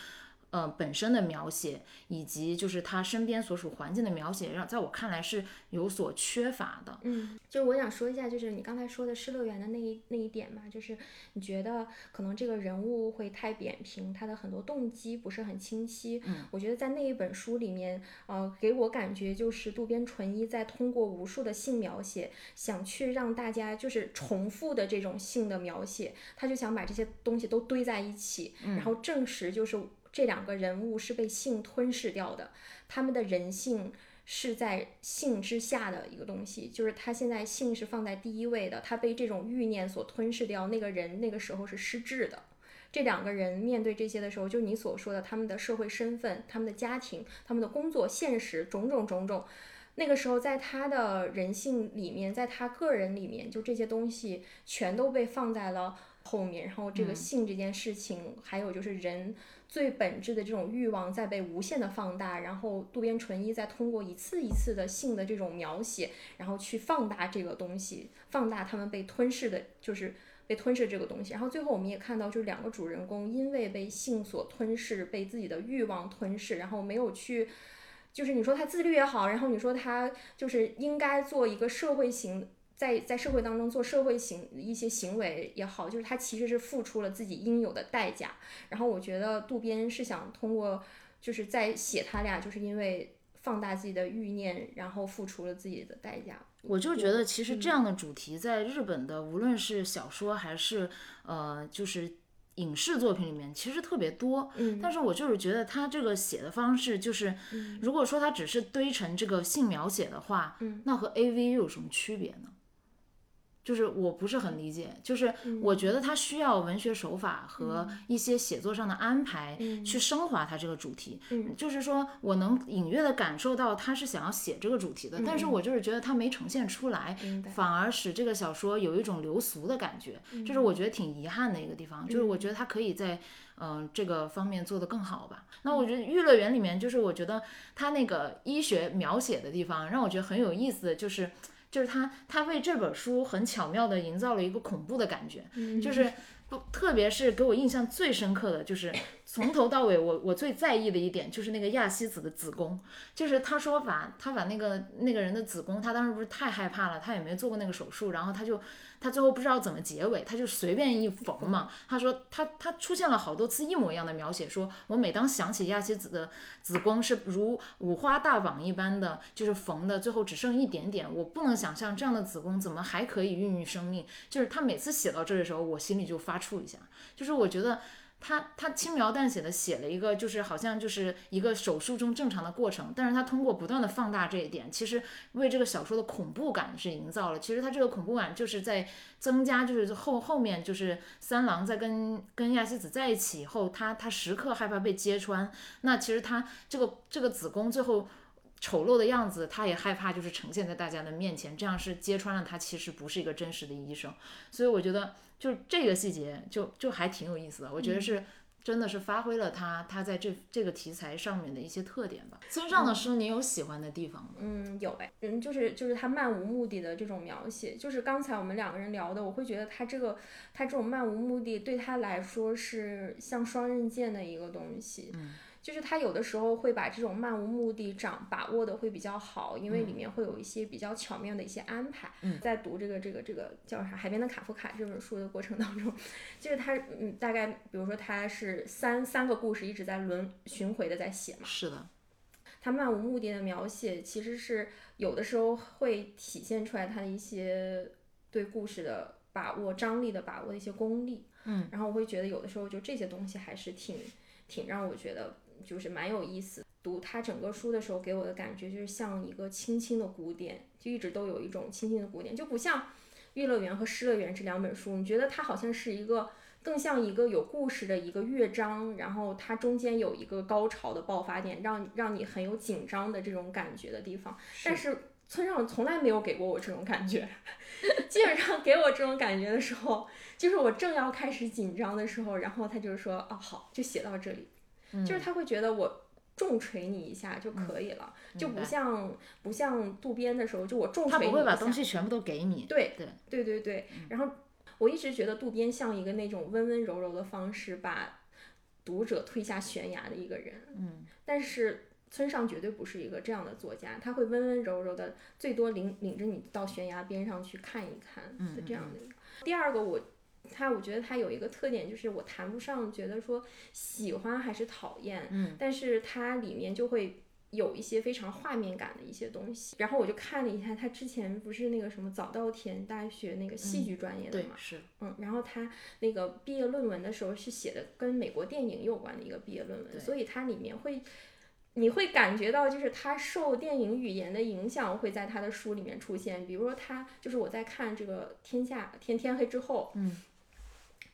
呃，本身的描写以及就是他身边所属环境的描写，让在我看来是有所缺乏的。嗯，就是我想说一下，就是你刚才说的失乐园的那一那一点嘛，就是你觉得可能这个人物会太扁平，他的很多动机不是很清晰。嗯，我觉得在那一本书里面，呃，给我感觉就是渡边淳一在通过无数的性描写，想去让大家就是重复的这种性的描写，他就想把这些东西都堆在一起，然后证实就是。这两个人物是被性吞噬掉的，他们的人性是在性之下的一个东西，就是他现在性是放在第一位的，他被这种欲念所吞噬掉。那个人那个时候是失智的。这两个人面对这些的时候，就你所说的他们的社会身份、他们的家庭、他们的工作、现实种种种种，那个时候在他的人性里面，在他个人里面，就这些东西全都被放在了后面。然后这个性这件事情，还有就是人。最本质的这种欲望在被无限的放大，然后渡边淳一在通过一次一次的性的这种描写，然后去放大这个东西，放大他们被吞噬的，就是被吞噬这个东西。然后最后我们也看到，就是两个主人公因为被性所吞噬，被自己的欲望吞噬，然后没有去，就是你说他自律也好，然后你说他就是应该做一个社会型。在在社会当中做社会行一些行为也好，就是他其实是付出了自己应有的代价。然后我觉得渡边是想通过，就是在写他俩，就是因为放大自己的欲念，然后付出了自己的代价。我就觉得其实这样的主题在日本的无论是小说还是呃就是影视作品里面，其实特别多。嗯。但是我就是觉得他这个写的方式，就是如果说他只是堆成这个性描写的话，嗯，那和 A V 又有什么区别呢？就是我不是很理解，就是我觉得他需要文学手法和一些写作上的安排去升华他这个主题。就是说我能隐约的感受到他是想要写这个主题的，但是我就是觉得他没呈现出来，反而使这个小说有一种流俗的感觉，这是我觉得挺遗憾的一个地方。就是我觉得他可以在嗯这个方面做得更好吧。那我觉得《育乐园》里面，就是我觉得他那个医学描写的地方，让我觉得很有意思，就是。就是他，他为这本书很巧妙的营造了一个恐怖的感觉，就是不，特别是给我印象最深刻的就是从头到尾，我我最在意的一点就是那个亚西子的子宫，就是他说把他把那个那个人的子宫，他当时不是太害怕了，他也没做过那个手术，然后他就。他最后不知道怎么结尾，他就随便一缝嘛。他说他他出现了好多次一模一样的描写，说我每当想起亚西子的子宫是如五花大绑一般的，就是缝的最后只剩一点点，我不能想象这样的子宫怎么还可以孕育生命。就是他每次写到这的时候，我心里就发怵一下，就是我觉得。他他轻描淡写的写了一个，就是好像就是一个手术中正常的过程，但是他通过不断的放大这一点，其实为这个小说的恐怖感是营造了。其实他这个恐怖感就是在增加，就是后后面就是三郎在跟跟亚希子在一起以后，他他时刻害怕被揭穿。那其实他这个这个子宫最后丑陋的样子，他也害怕就是呈现在大家的面前，这样是揭穿了他其实不是一个真实的医生。所以我觉得。就这个细节，就就还挺有意思的。我觉得是真的是发挥了他他在这这个题材上面的一些特点吧。村上的书你有喜欢的地方吗？嗯，有哎，嗯，就是就是他漫无目的的这种描写，就是刚才我们两个人聊的，我会觉得他这个他这种漫无目的对他来说是像双刃剑的一个东西。嗯。就是他有的时候会把这种漫无目的掌把握的会比较好，因为里面会有一些比较巧妙的一些安排。嗯，在读这个这个这个叫啥《海边的卡夫卡》这本书的过程当中，就是他嗯大概比如说他是三三个故事一直在轮巡回的在写嘛。是的，他漫无目的的描写其实是有的时候会体现出来他的一些对故事的把握、张力的把握的一些功力。嗯，然后我会觉得有的时候就这些东西还是挺挺让我觉得。就是蛮有意思，读他整个书的时候，给我的感觉就是像一个轻轻的鼓点，就一直都有一种轻轻的鼓点，就不像《乐乐园》和《失乐园》这两本书，你觉得它好像是一个更像一个有故事的一个乐章，然后它中间有一个高潮的爆发点，让让你很有紧张的这种感觉的地方。但是村上从来没有给过我这种感觉，基本上给我这种感觉的时候，就是我正要开始紧张的时候，然后他就说啊好，就写到这里。就是他会觉得我重锤你一下就可以了，就不像不像渡边的时候，就我重锤你他不会把东西全部都给你。对对对对对。然后我一直觉得渡边像一个那种温温柔柔的方式把读者推下悬崖的一个人。嗯。但是村上绝对不是一个这样的作家，他会温温柔柔的，最多领领着你到悬崖边上去看一看是这样的。第二个我。他我觉得他有一个特点，就是我谈不上觉得说喜欢还是讨厌，嗯，但是它里面就会有一些非常画面感的一些东西。然后我就看了一下，他之前不是那个什么早稻田大学那个戏剧专业的嘛，是，嗯，然后他那个毕业论文的时候是写的跟美国电影有关的一个毕业论文，所以它里面会，你会感觉到就是他受电影语言的影响会在他的书里面出现，比如说他就是我在看这个天下天天黑之后，嗯。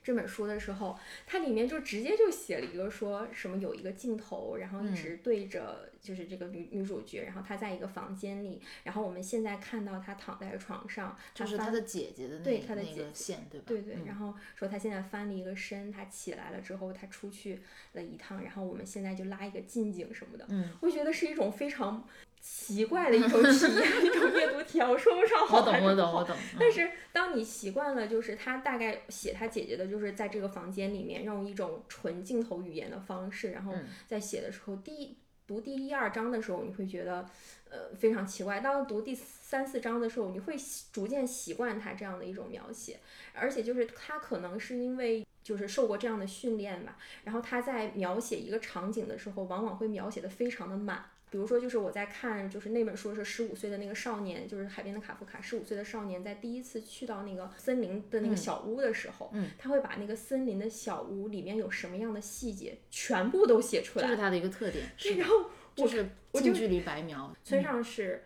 这本书的时候，它里面就直接就写了一个说什么有一个镜头，然后一直对着就是这个女女主角，然后她在一个房间里，然后我们现在看到她躺在床上，就是她的姐姐的对她的姐姐线对吧？对对，然后说她现在翻了一个身，她起来了之后，她出去了一趟，然后我们现在就拉一个近景什么的，嗯，我觉得是一种非常。奇怪的一种体验，一种阅读体验，我说不上好 还是不好。但是当你习惯了，就是他大概写他姐姐的，就是在这个房间里面用一种纯镜头语言的方式，然后在写的时候，第一读第一二章的时候，你会觉得呃非常奇怪。当读第三四章的时候，你会逐渐习惯他这样的一种描写，而且就是他可能是因为就是受过这样的训练吧，然后他在描写一个场景的时候，往往会描写的非常的满。比如说，就是我在看，就是那本书是十五岁的那个少年，就是海边的卡夫卡，十五岁的少年在第一次去到那个森林的那个小屋的时候，嗯，他会把那个森林的小屋里面有什么样的细节全部都写出来，这是他的一个特点。对，然后就是近距离白描。村上是。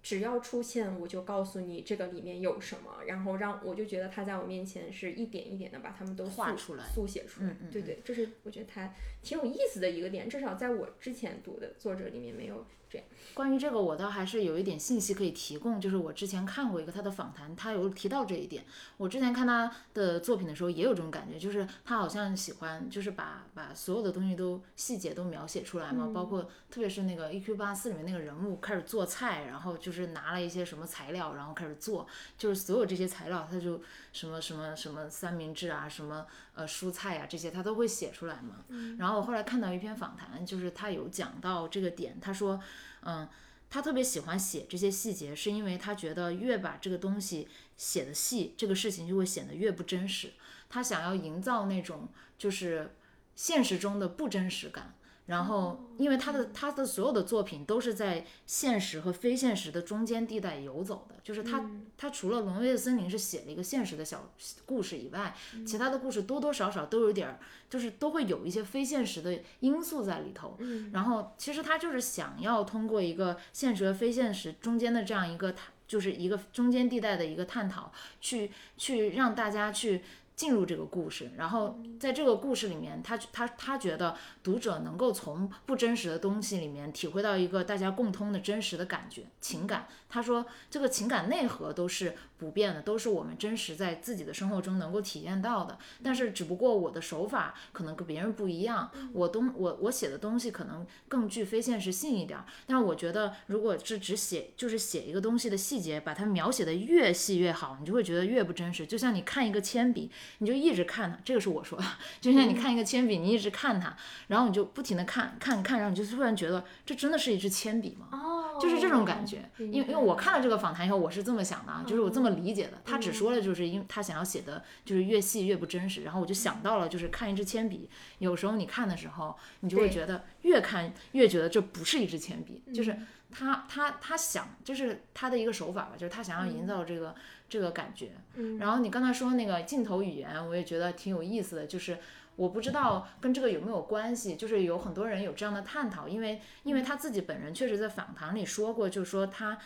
只要出现，我就告诉你这个里面有什么，然后让我就觉得他在我面前是一点一点的把他们都画出来、速写出来。对对，这是我觉得他挺有意思的一个点，至少在我之前读的作者里面没有这样。关于这个，我倒还是有一点信息可以提供，就是我之前看过一个他的访谈，他有提到这一点。我之前看他的作品的时候，也有这种感觉，就是他好像喜欢，就是把把所有的东西都细节都描写出来嘛，包括特别是那个 EQ 八四里面那个人物开始做菜，然后就是拿了一些什么材料，然后开始做，就是所有这些材料，他就什么什么什么三明治啊，什么呃蔬菜啊这些，他都会写出来嘛。然后然后我后来看到一篇访谈，就是他有讲到这个点，他说。嗯，他特别喜欢写这些细节，是因为他觉得越把这个东西写的细，这个事情就会显得越不真实。他想要营造那种就是现实中的不真实感。然后，因为他的他的所有的作品都是在现实和非现实的中间地带游走的，就是他他除了《挪威的森林》是写了一个现实的小故事以外，其他的故事多多少少都有点儿，就是都会有一些非现实的因素在里头。然后，其实他就是想要通过一个现实和非现实中间的这样一个，就是一个中间地带的一个探讨，去去让大家去。进入这个故事，然后在这个故事里面，他他他觉得读者能够从不真实的东西里面体会到一个大家共通的真实的感觉情感。他说这个情感内核都是不变的，都是我们真实在自己的生活中能够体验到的。但是只不过我的手法可能跟别人不一样，我东我我写的东西可能更具非现实性一点。但是我觉得如果是只写就是写一个东西的细节，把它描写的越细越好，你就会觉得越不真实。就像你看一个铅笔。你就一直看它，这个是我说的，就像你看一个铅笔，你一直看它，然后你就不停的看，看，看，然后你就突然觉得这真的是一支铅笔吗？哦，就是这种感觉。因为因为我看了这个访谈以后，我是这么想的啊，就是我这么理解的。他只说了，就是因为他想要写的就是越细越不真实，然后我就想到了，就是看一支铅笔，有时候你看的时候，你就会觉得越看越觉得这不是一支铅笔，就是他他他想，就是他的一个手法吧，就是他想要营造这个。这个感觉，然后你刚才说那个镜头语言，我也觉得挺有意思的，就是我不知道跟这个有没有关系，就是有很多人有这样的探讨，因为因为他自己本人确实在访谈里说过，就是说他。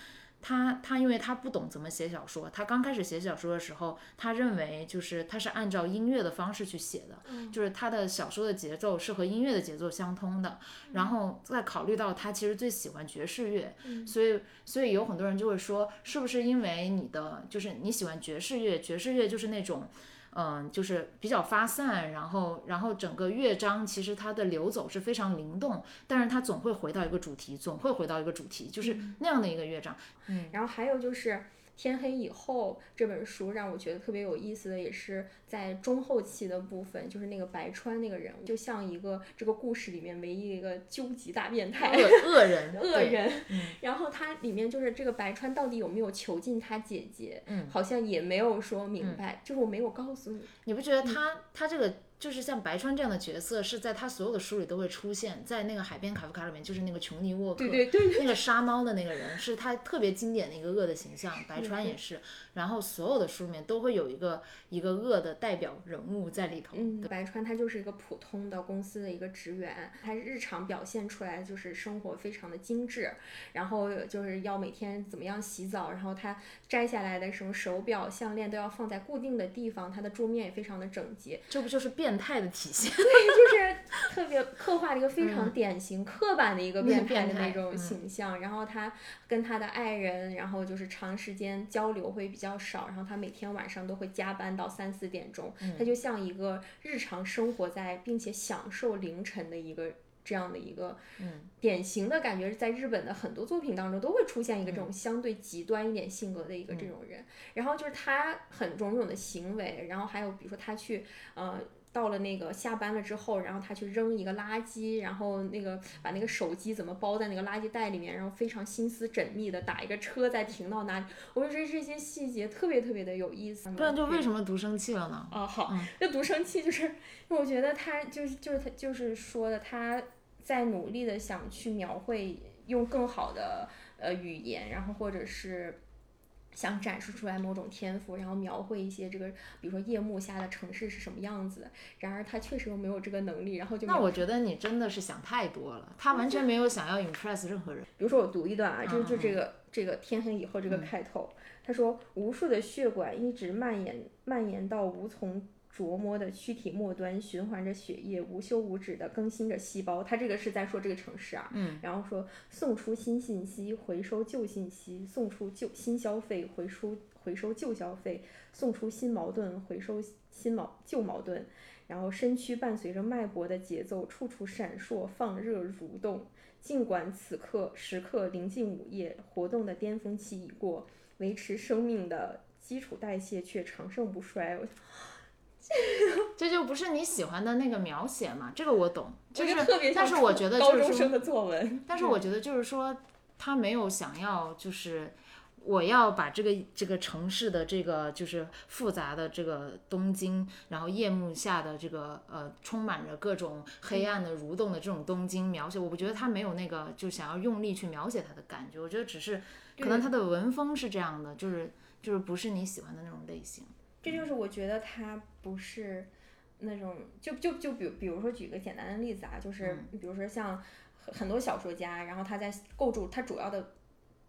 他他因为他不懂怎么写小说，他刚开始写小说的时候，他认为就是他是按照音乐的方式去写的，就是他的小说的节奏是和音乐的节奏相通的。然后再考虑到他其实最喜欢爵士乐，所以所以有很多人就会说，是不是因为你的就是你喜欢爵士乐，爵士乐就是那种。嗯，就是比较发散，然后，然后整个乐章其实它的流走是非常灵动，但是它总会回到一个主题，总会回到一个主题，就是那样的一个乐章。嗯，然后还有就是。天黑以后这本书让我觉得特别有意思的，也是在中后期的部分，就是那个白川那个人物，就像一个这个故事里面唯一一个究极大变态恶人恶人。然后他里面就是这个白川到底有没有囚禁他姐姐，嗯，好像也没有说明白，就是我没有告诉你。你不觉得他他这个？就是像白川这样的角色，是在他所有的书里都会出现在那个海边卡夫卡里面，就是那个琼尼沃克，对对对，那个杀猫的那个人，是他特别经典的一个恶的形象。白川也是，然后所有的书里面都会有一个一个恶的代表人物在里头。嗯，白川他就是一个普通的公司的一个职员，他日常表现出来就是生活非常的精致，然后就是要每天怎么样洗澡，然后他摘下来的什么手表、项链都要放在固定的地方，他的桌面也非常的整洁。这不就是变？变态的体现，对，就是特别刻画了一个非常典型、刻板的一个变态的那种形象。然后他跟他的爱人，然后就是长时间交流会比较少。然后他每天晚上都会加班到三四点钟，他就像一个日常生活在并且享受凌晨的一个这样的一个典型的感觉是，在日本的很多作品当中都会出现一个这种相对极端一点性格的一个这种人。然后就是他很种种的行为，然后还有比如说他去呃。到了那个下班了之后，然后他去扔一个垃圾，然后那个把那个手机怎么包在那个垃圾袋里面，然后非常心思缜密的打一个车再停到哪里，我就觉得这些细节特别特别的有意思。不然就为什么读生气了呢？哦，好，那读生气就是，我觉得他就是就是他就是说的他在努力的想去描绘，用更好的呃语言，然后或者是。想展示出来某种天赋，然后描绘一些这个，比如说夜幕下的城市是什么样子。然而他确实又没有这个能力，然后就那我觉得你真的是想太多了。他完全没有想要 impress 任何人。比如说我读一段啊，就就这个这个天黑以后这个开头，他说无数的血管一直蔓延蔓延到无从。琢磨的躯体末端循环着血液，无休无止地更新着细胞。他这个是在说这个城市啊，嗯，然后说送出新信息，回收旧信息，送出旧新消费，回收回收旧消费，送出新矛盾，回收新矛旧矛盾。然后身躯伴随着脉搏的节奏，处处闪烁，放热蠕动。尽管此刻时刻临近午夜，活动的巅峰期已过，维持生命的基础代谢却长盛不衰。这就不是你喜欢的那个描写嘛？这个我懂，就是，但是我觉得就是说，但是我觉得就是说，他没有想要，就是我要把这个这个城市的这个就是复杂的这个东京，然后夜幕下的这个呃充满着各种黑暗的蠕动的这种东京描写，我不觉得他没有那个就想要用力去描写他的感觉，我觉得只是可能他的文风是这样的，就是就是不是你喜欢的那种类型。这就是我觉得他不是那种，就就就比比如说举个简单的例子啊，就是比如说像很很多小说家，然后他在构筑他主要的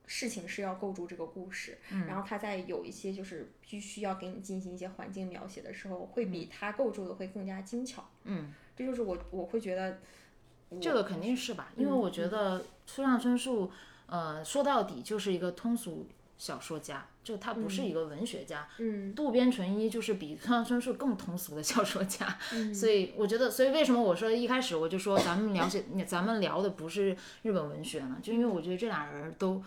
事情是要构筑这个故事，然后他在有一些就是必须要给你进行一些环境描写的时候，会比他构筑的会更加精巧。嗯，这就是我我会觉得这个肯定是吧，因为我觉得村上春树，呃，说到底就是一个通俗小说家，就他不是一个文学家。嗯，渡边淳一就是比村上春树更通俗的小说家，嗯所以我觉得，所以为什么我说一开始我就说咱们了解，咱们聊的不是日本文学呢？就因为我觉得这俩人都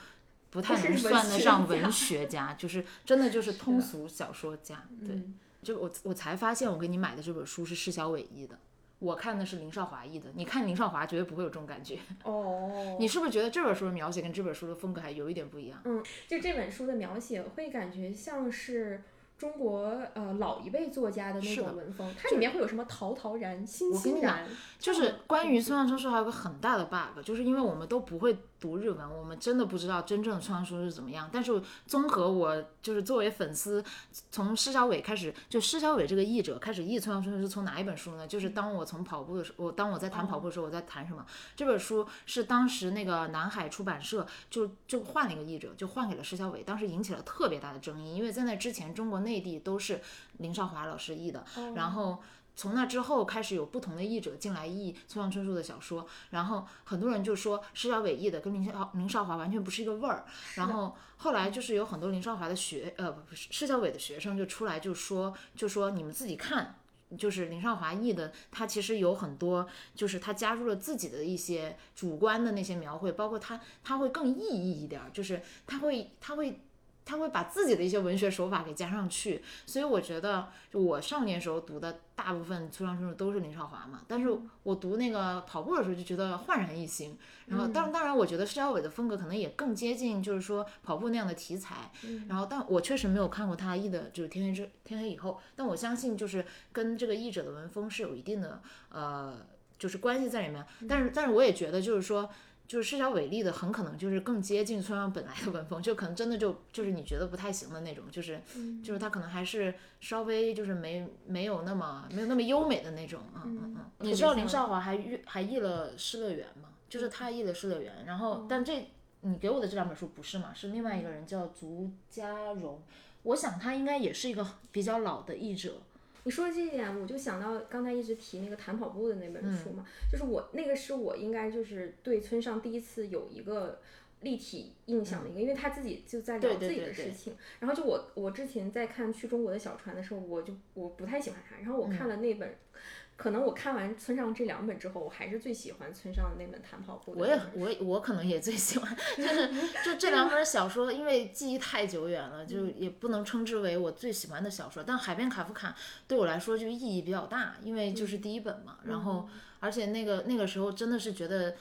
不太能算得上文学家，就是真的就是通俗小说家。对，嗯就我我才发现我给你买的这本书是释小伟译的。我看的是林少华译的，你看林少华绝对不会有这种感觉。哦，你是不是觉得这本书的描写跟这本书的风格还有一点不一样？嗯，就这本书的描写会感觉像是中国呃老一辈作家的那种文风，它里面会有什么陶陶然、欣欣然，就是关于村上春树还有个很大的 bug，就是因为我们都不会读日文，我们真的不知道真正的村上春树是怎么样。但是综合我就是作为粉丝，从施小伟开始，就施小伟这个译者开始译村上春树是从哪一本书呢？就是当我从跑步的时候，我当我在谈跑步的时候，我在谈什么？这本书是当时那个南海出版社就就换了一个译者，就换给了施小伟，当时引起了特别大的争议，因为在那之前中国内地都是林少华老师译的，然后。从那之后开始有不同的译者进来译村上春树的小说，然后很多人就说施小伟译的跟林少林少华完全不是一个味儿。然后后来就是有很多林少华的学呃不是施小伟的学生就出来就说就说你们自己看，就是林少华译的，他其实有很多就是他加入了自己的一些主观的那些描绘，包括他他会更意义一点儿，就是他会他会。他会把自己的一些文学手法给加上去，所以我觉得，就我少年时候读的大部分村上春树都是林少华嘛，但是我读那个跑步的时候就觉得焕然一新。然后，当当然，我觉得施小伟的风格可能也更接近，就是说跑步那样的题材。然后，但我确实没有看过他译的，就是《天黑之天黑以后》，但我相信就是跟这个译者的文风是有一定的呃，就是关系在里面。但是，但是我也觉得就是说。就是施小伟立的很可能就是更接近村上本来的文风，就可能真的就就是你觉得不太行的那种，就是就是他可能还是稍微就是没没有那么没有那么优美的那种，嗯嗯嗯。你知道林少华还译还译了《失乐园》吗？就是他译了《失乐园》，然后但这你给我的这两本书不是嘛？是另外一个人叫足家荣，我想他应该也是一个比较老的译者。你说这一点，我就想到刚才一直提那个谈跑步的那本书嘛，就是我那个是我应该就是对村上第一次有一个立体印象的一个，因为他自己就在聊自己的事情。然后就我我之前在看去中国的小船的时候，我就我不太喜欢他，然后我看了那本。可能我看完村上这两本之后，我还是最喜欢村上的那本谈跑步。我也我我可能也最喜欢，就 是就这两本小说，因为记忆太久远了，就也不能称之为我最喜欢的小说。但《海边卡夫卡》对我来说就意义比较大，因为就是第一本嘛。然后而且那个那个时候真的是觉得，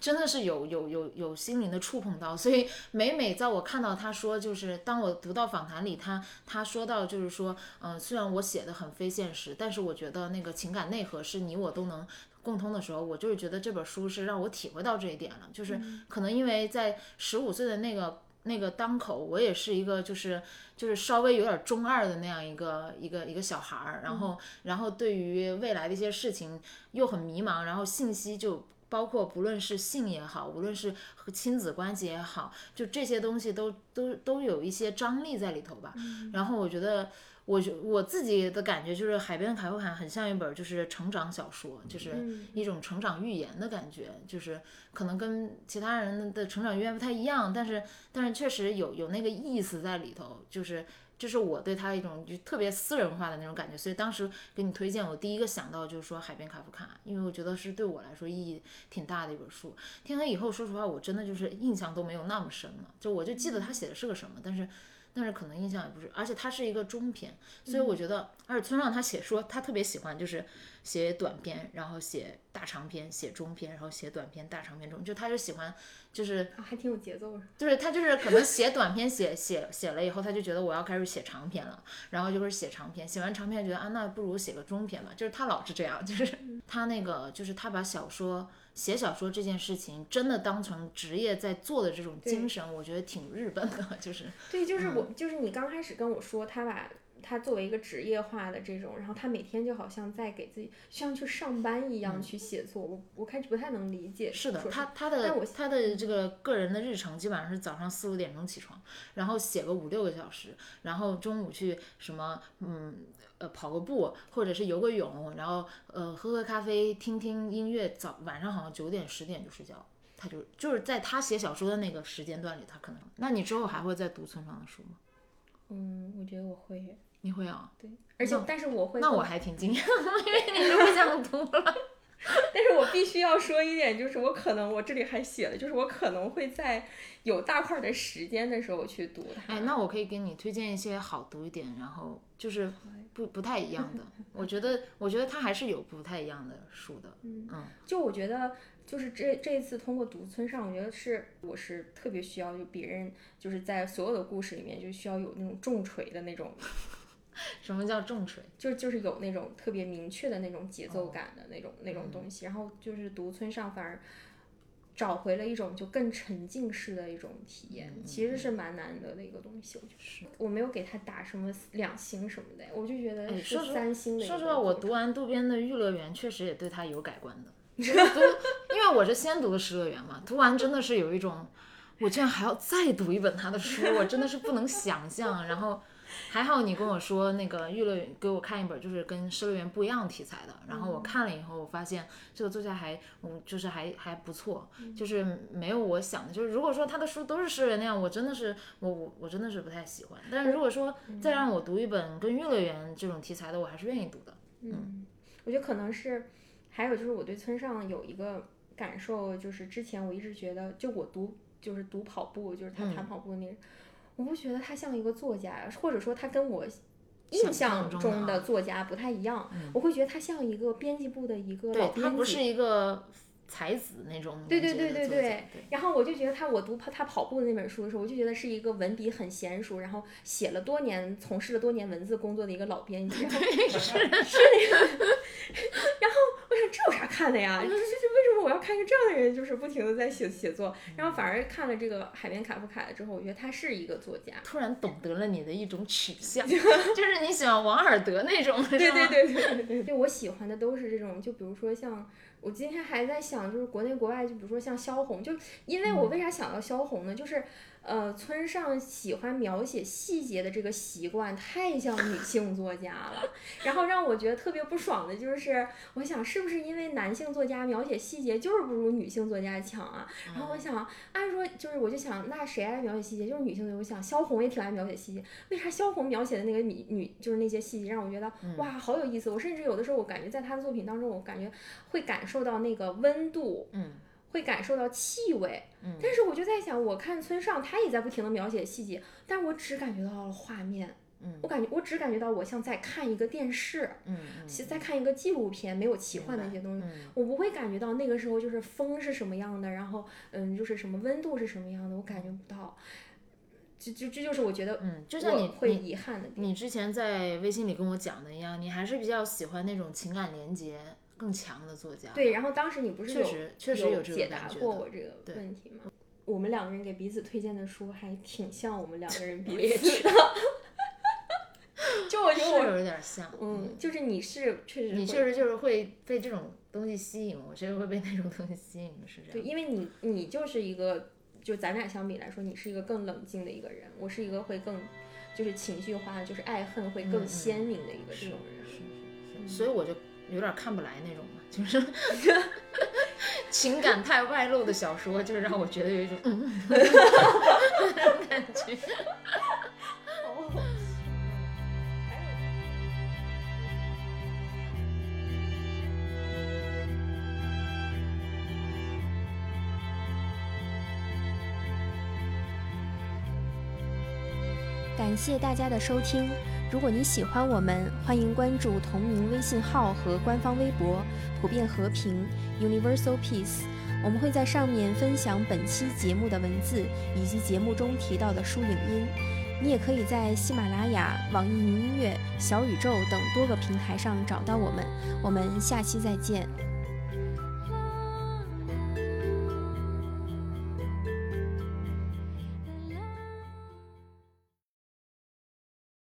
真的是有有有有心灵的触碰到。所以每每在我看到他说，就是当我读到访谈里，他他说到就是说，嗯，虽然我写的很非现实，但是我觉得那个情感内核是你我都能共通的时候，我就是觉得这本书是让我体会到这一点了。就是可能因为在十五岁的那个那个当口，我也是一个就是就是稍微有点中二的那样一个一个一个小孩儿，然后然后对于未来的一些事情又很迷茫，然后信息就。包括不论是性也好，无论是和亲子关系也好，就这些东西都都都有一些张力在里头吧。然后我觉得，我觉我自己的感觉就是《海边卡夫卡》很像一本就是成长小说，就是一种成长寓言的感觉，就是可能跟其他人的成长寓言不太一样，但是但是确实有有那个意思在里头，就是。这是我对他一种就特别私人化的那种感觉，所以当时给你推荐，我第一个想到就是说《海边卡夫卡》，因为我觉得是对我来说意义挺大的一本书。天黑以后，说实话，我真的就是印象都没有那么深了，就我就记得他写的是个什么，但是但是可能印象也不是，而且它是一个中篇，所以我觉得，而且村上他写说他特别喜欢就是写短篇，然后写大长篇，写中篇，然后写短篇，大长篇中，就他就喜欢。就是还挺有节奏，就是他就是可能写短篇写写写了以后，他就觉得我要开始写长篇了，然后就是写长篇，写完长篇觉得啊，那不如写个中篇吧。就是他老是这样，就是他那个就是他把小说写小说这件事情真的当成职业在做的这种精神，我觉得挺日本的，就是对，就是我就是你刚开始跟我说他把。他作为一个职业化的这种，然后他每天就好像在给自己像去上班一样去写作，我我开始不太能理解。是的，他他的他的这个个人的日程基本上是早上四五点钟起床，然后写个五六个小时，然后中午去什么嗯呃跑个步或者是游个泳，然后呃喝喝咖啡听听音乐，早晚上好像九点十点就睡觉。他就就是在他写小说的那个时间段里，他可能。那你之后还会再读村上的书吗？嗯，我觉得我会。你会啊？对，而且但是我会。那我还挺惊讶，因为你都不想读了。但是我必须要说一点，就是我可能我这里还写了，就是我可能会在有大块的时间的时候去读它。哎，那我可以给你推荐一些好读一点，然后就是不不太一样的。我觉得，我觉得它还是有不太一样的书的。嗯嗯，就我觉得。就是这这一次通过读村上，我觉得是我是特别需要，就别人就是在所有的故事里面就需要有那种重锤的那种。什么叫重锤？就就是有那种特别明确的那种节奏感的那种那种东西。然后就是读村上，反而找回了一种就更沉浸式的一种体验，其实是蛮难得的一个东西。我觉得是我没有给他打什么两星什么的，我就觉得是三星的。说实话，我读完渡边的《玉乐园》，确实也对他有改观的。读，因为我是先读的《失乐园》嘛，读完真的是有一种，我居然还要再读一本他的书，我真的是不能想象。然后还好你跟我说那个《娱乐园》，给我看一本就是跟《失乐园》不一样题材的。然后我看了以后，我发现这个作家还，嗯，就是还还不错，就是没有我想的。就是如果说他的书都是失乐园那样，我真的是我我我真的是不太喜欢。但是如果说再让我读一本跟《娱乐园》这种题材的，我还是愿意读的。嗯，我觉得可能是。还有就是我对村上有一个感受，就是之前我一直觉得，就我读就是读跑步，就是他谈跑步的那，我不觉得他像一个作家，或者说他跟我印象中的作家不太一样，我会觉得他像一个编辑部的一个老编辑，他不是一个。才子那种，对对对对对。然后我就觉得他，我读他跑步的那本书的时候，我就觉得是一个文笔很娴熟，然后写了多年、从事了多年文字工作的一个老编辑。对，是是那个。然后我想，这有啥看的呀？这这这为什么我要看一个这样的人，就是不停的在写写作？然后反而看了这个海边卡夫卡了之后，我觉得他是一个作家。突然懂得了你的一种取 向，就是你喜欢王尔德那种，对对对对对对。我喜欢的都是这种，就比如说像。我今天还在想，就是国内国外，就比如说像萧红，就因为我为啥想到萧红呢？就是。呃，村上喜欢描写细节的这个习惯太像女性作家了，然后让我觉得特别不爽的就是，我想是不是因为男性作家描写细节就是不如女性作家强啊？然后我想，按说就是我就想，那谁爱描写细节？就是女性作家。我想萧红也挺爱描写细节，为啥萧红描写的那个女女就是那些细节让我觉得哇好有意思？我甚至有的时候我感觉在她的作品当中，我感觉会感受到那个温度。嗯。会感受到气味，但是我就在想，我看村上，他也在不停的描写细节，但我只感觉到了画面，我感觉我只感觉到我像在看一个电视，嗯，在看一个纪录片，没有奇幻的一些东西，我不会感觉到那个时候就是风是什么样的，然后嗯，就是什么温度是什么样的，我感觉不到，这这这就是我觉得，嗯，就像你会遗憾的，你之前在微信里跟我讲的一样，你还是比较喜欢那种情感连接。更强的作家对，然后当时你不是确实确实有解答过我这个问题吗？我们两个人给彼此推荐的书还挺像我们两个人彼此 的，就我觉得我有点像，嗯，就是你是确实你确实就是会被这种东西吸引，我确实会被那种东西吸引的是这样。对，因为你你就是一个，就咱俩相比来说，你是一个更冷静的一个人，我是一个会更就是情绪化，就是爱恨会更鲜明的一个这种人，是是，所以我就。有点看不来那种嘛，就是 情感太外露的小说，就是让我觉得有一种嗯那种感觉。感谢大家的收听。如果你喜欢我们，欢迎关注同名微信号和官方微博“普遍和平 ”（Universal Peace）。我们会在上面分享本期节目的文字以及节目中提到的书影音。你也可以在喜马拉雅、网易云音乐、小宇宙等多个平台上找到我们。我们下期再见。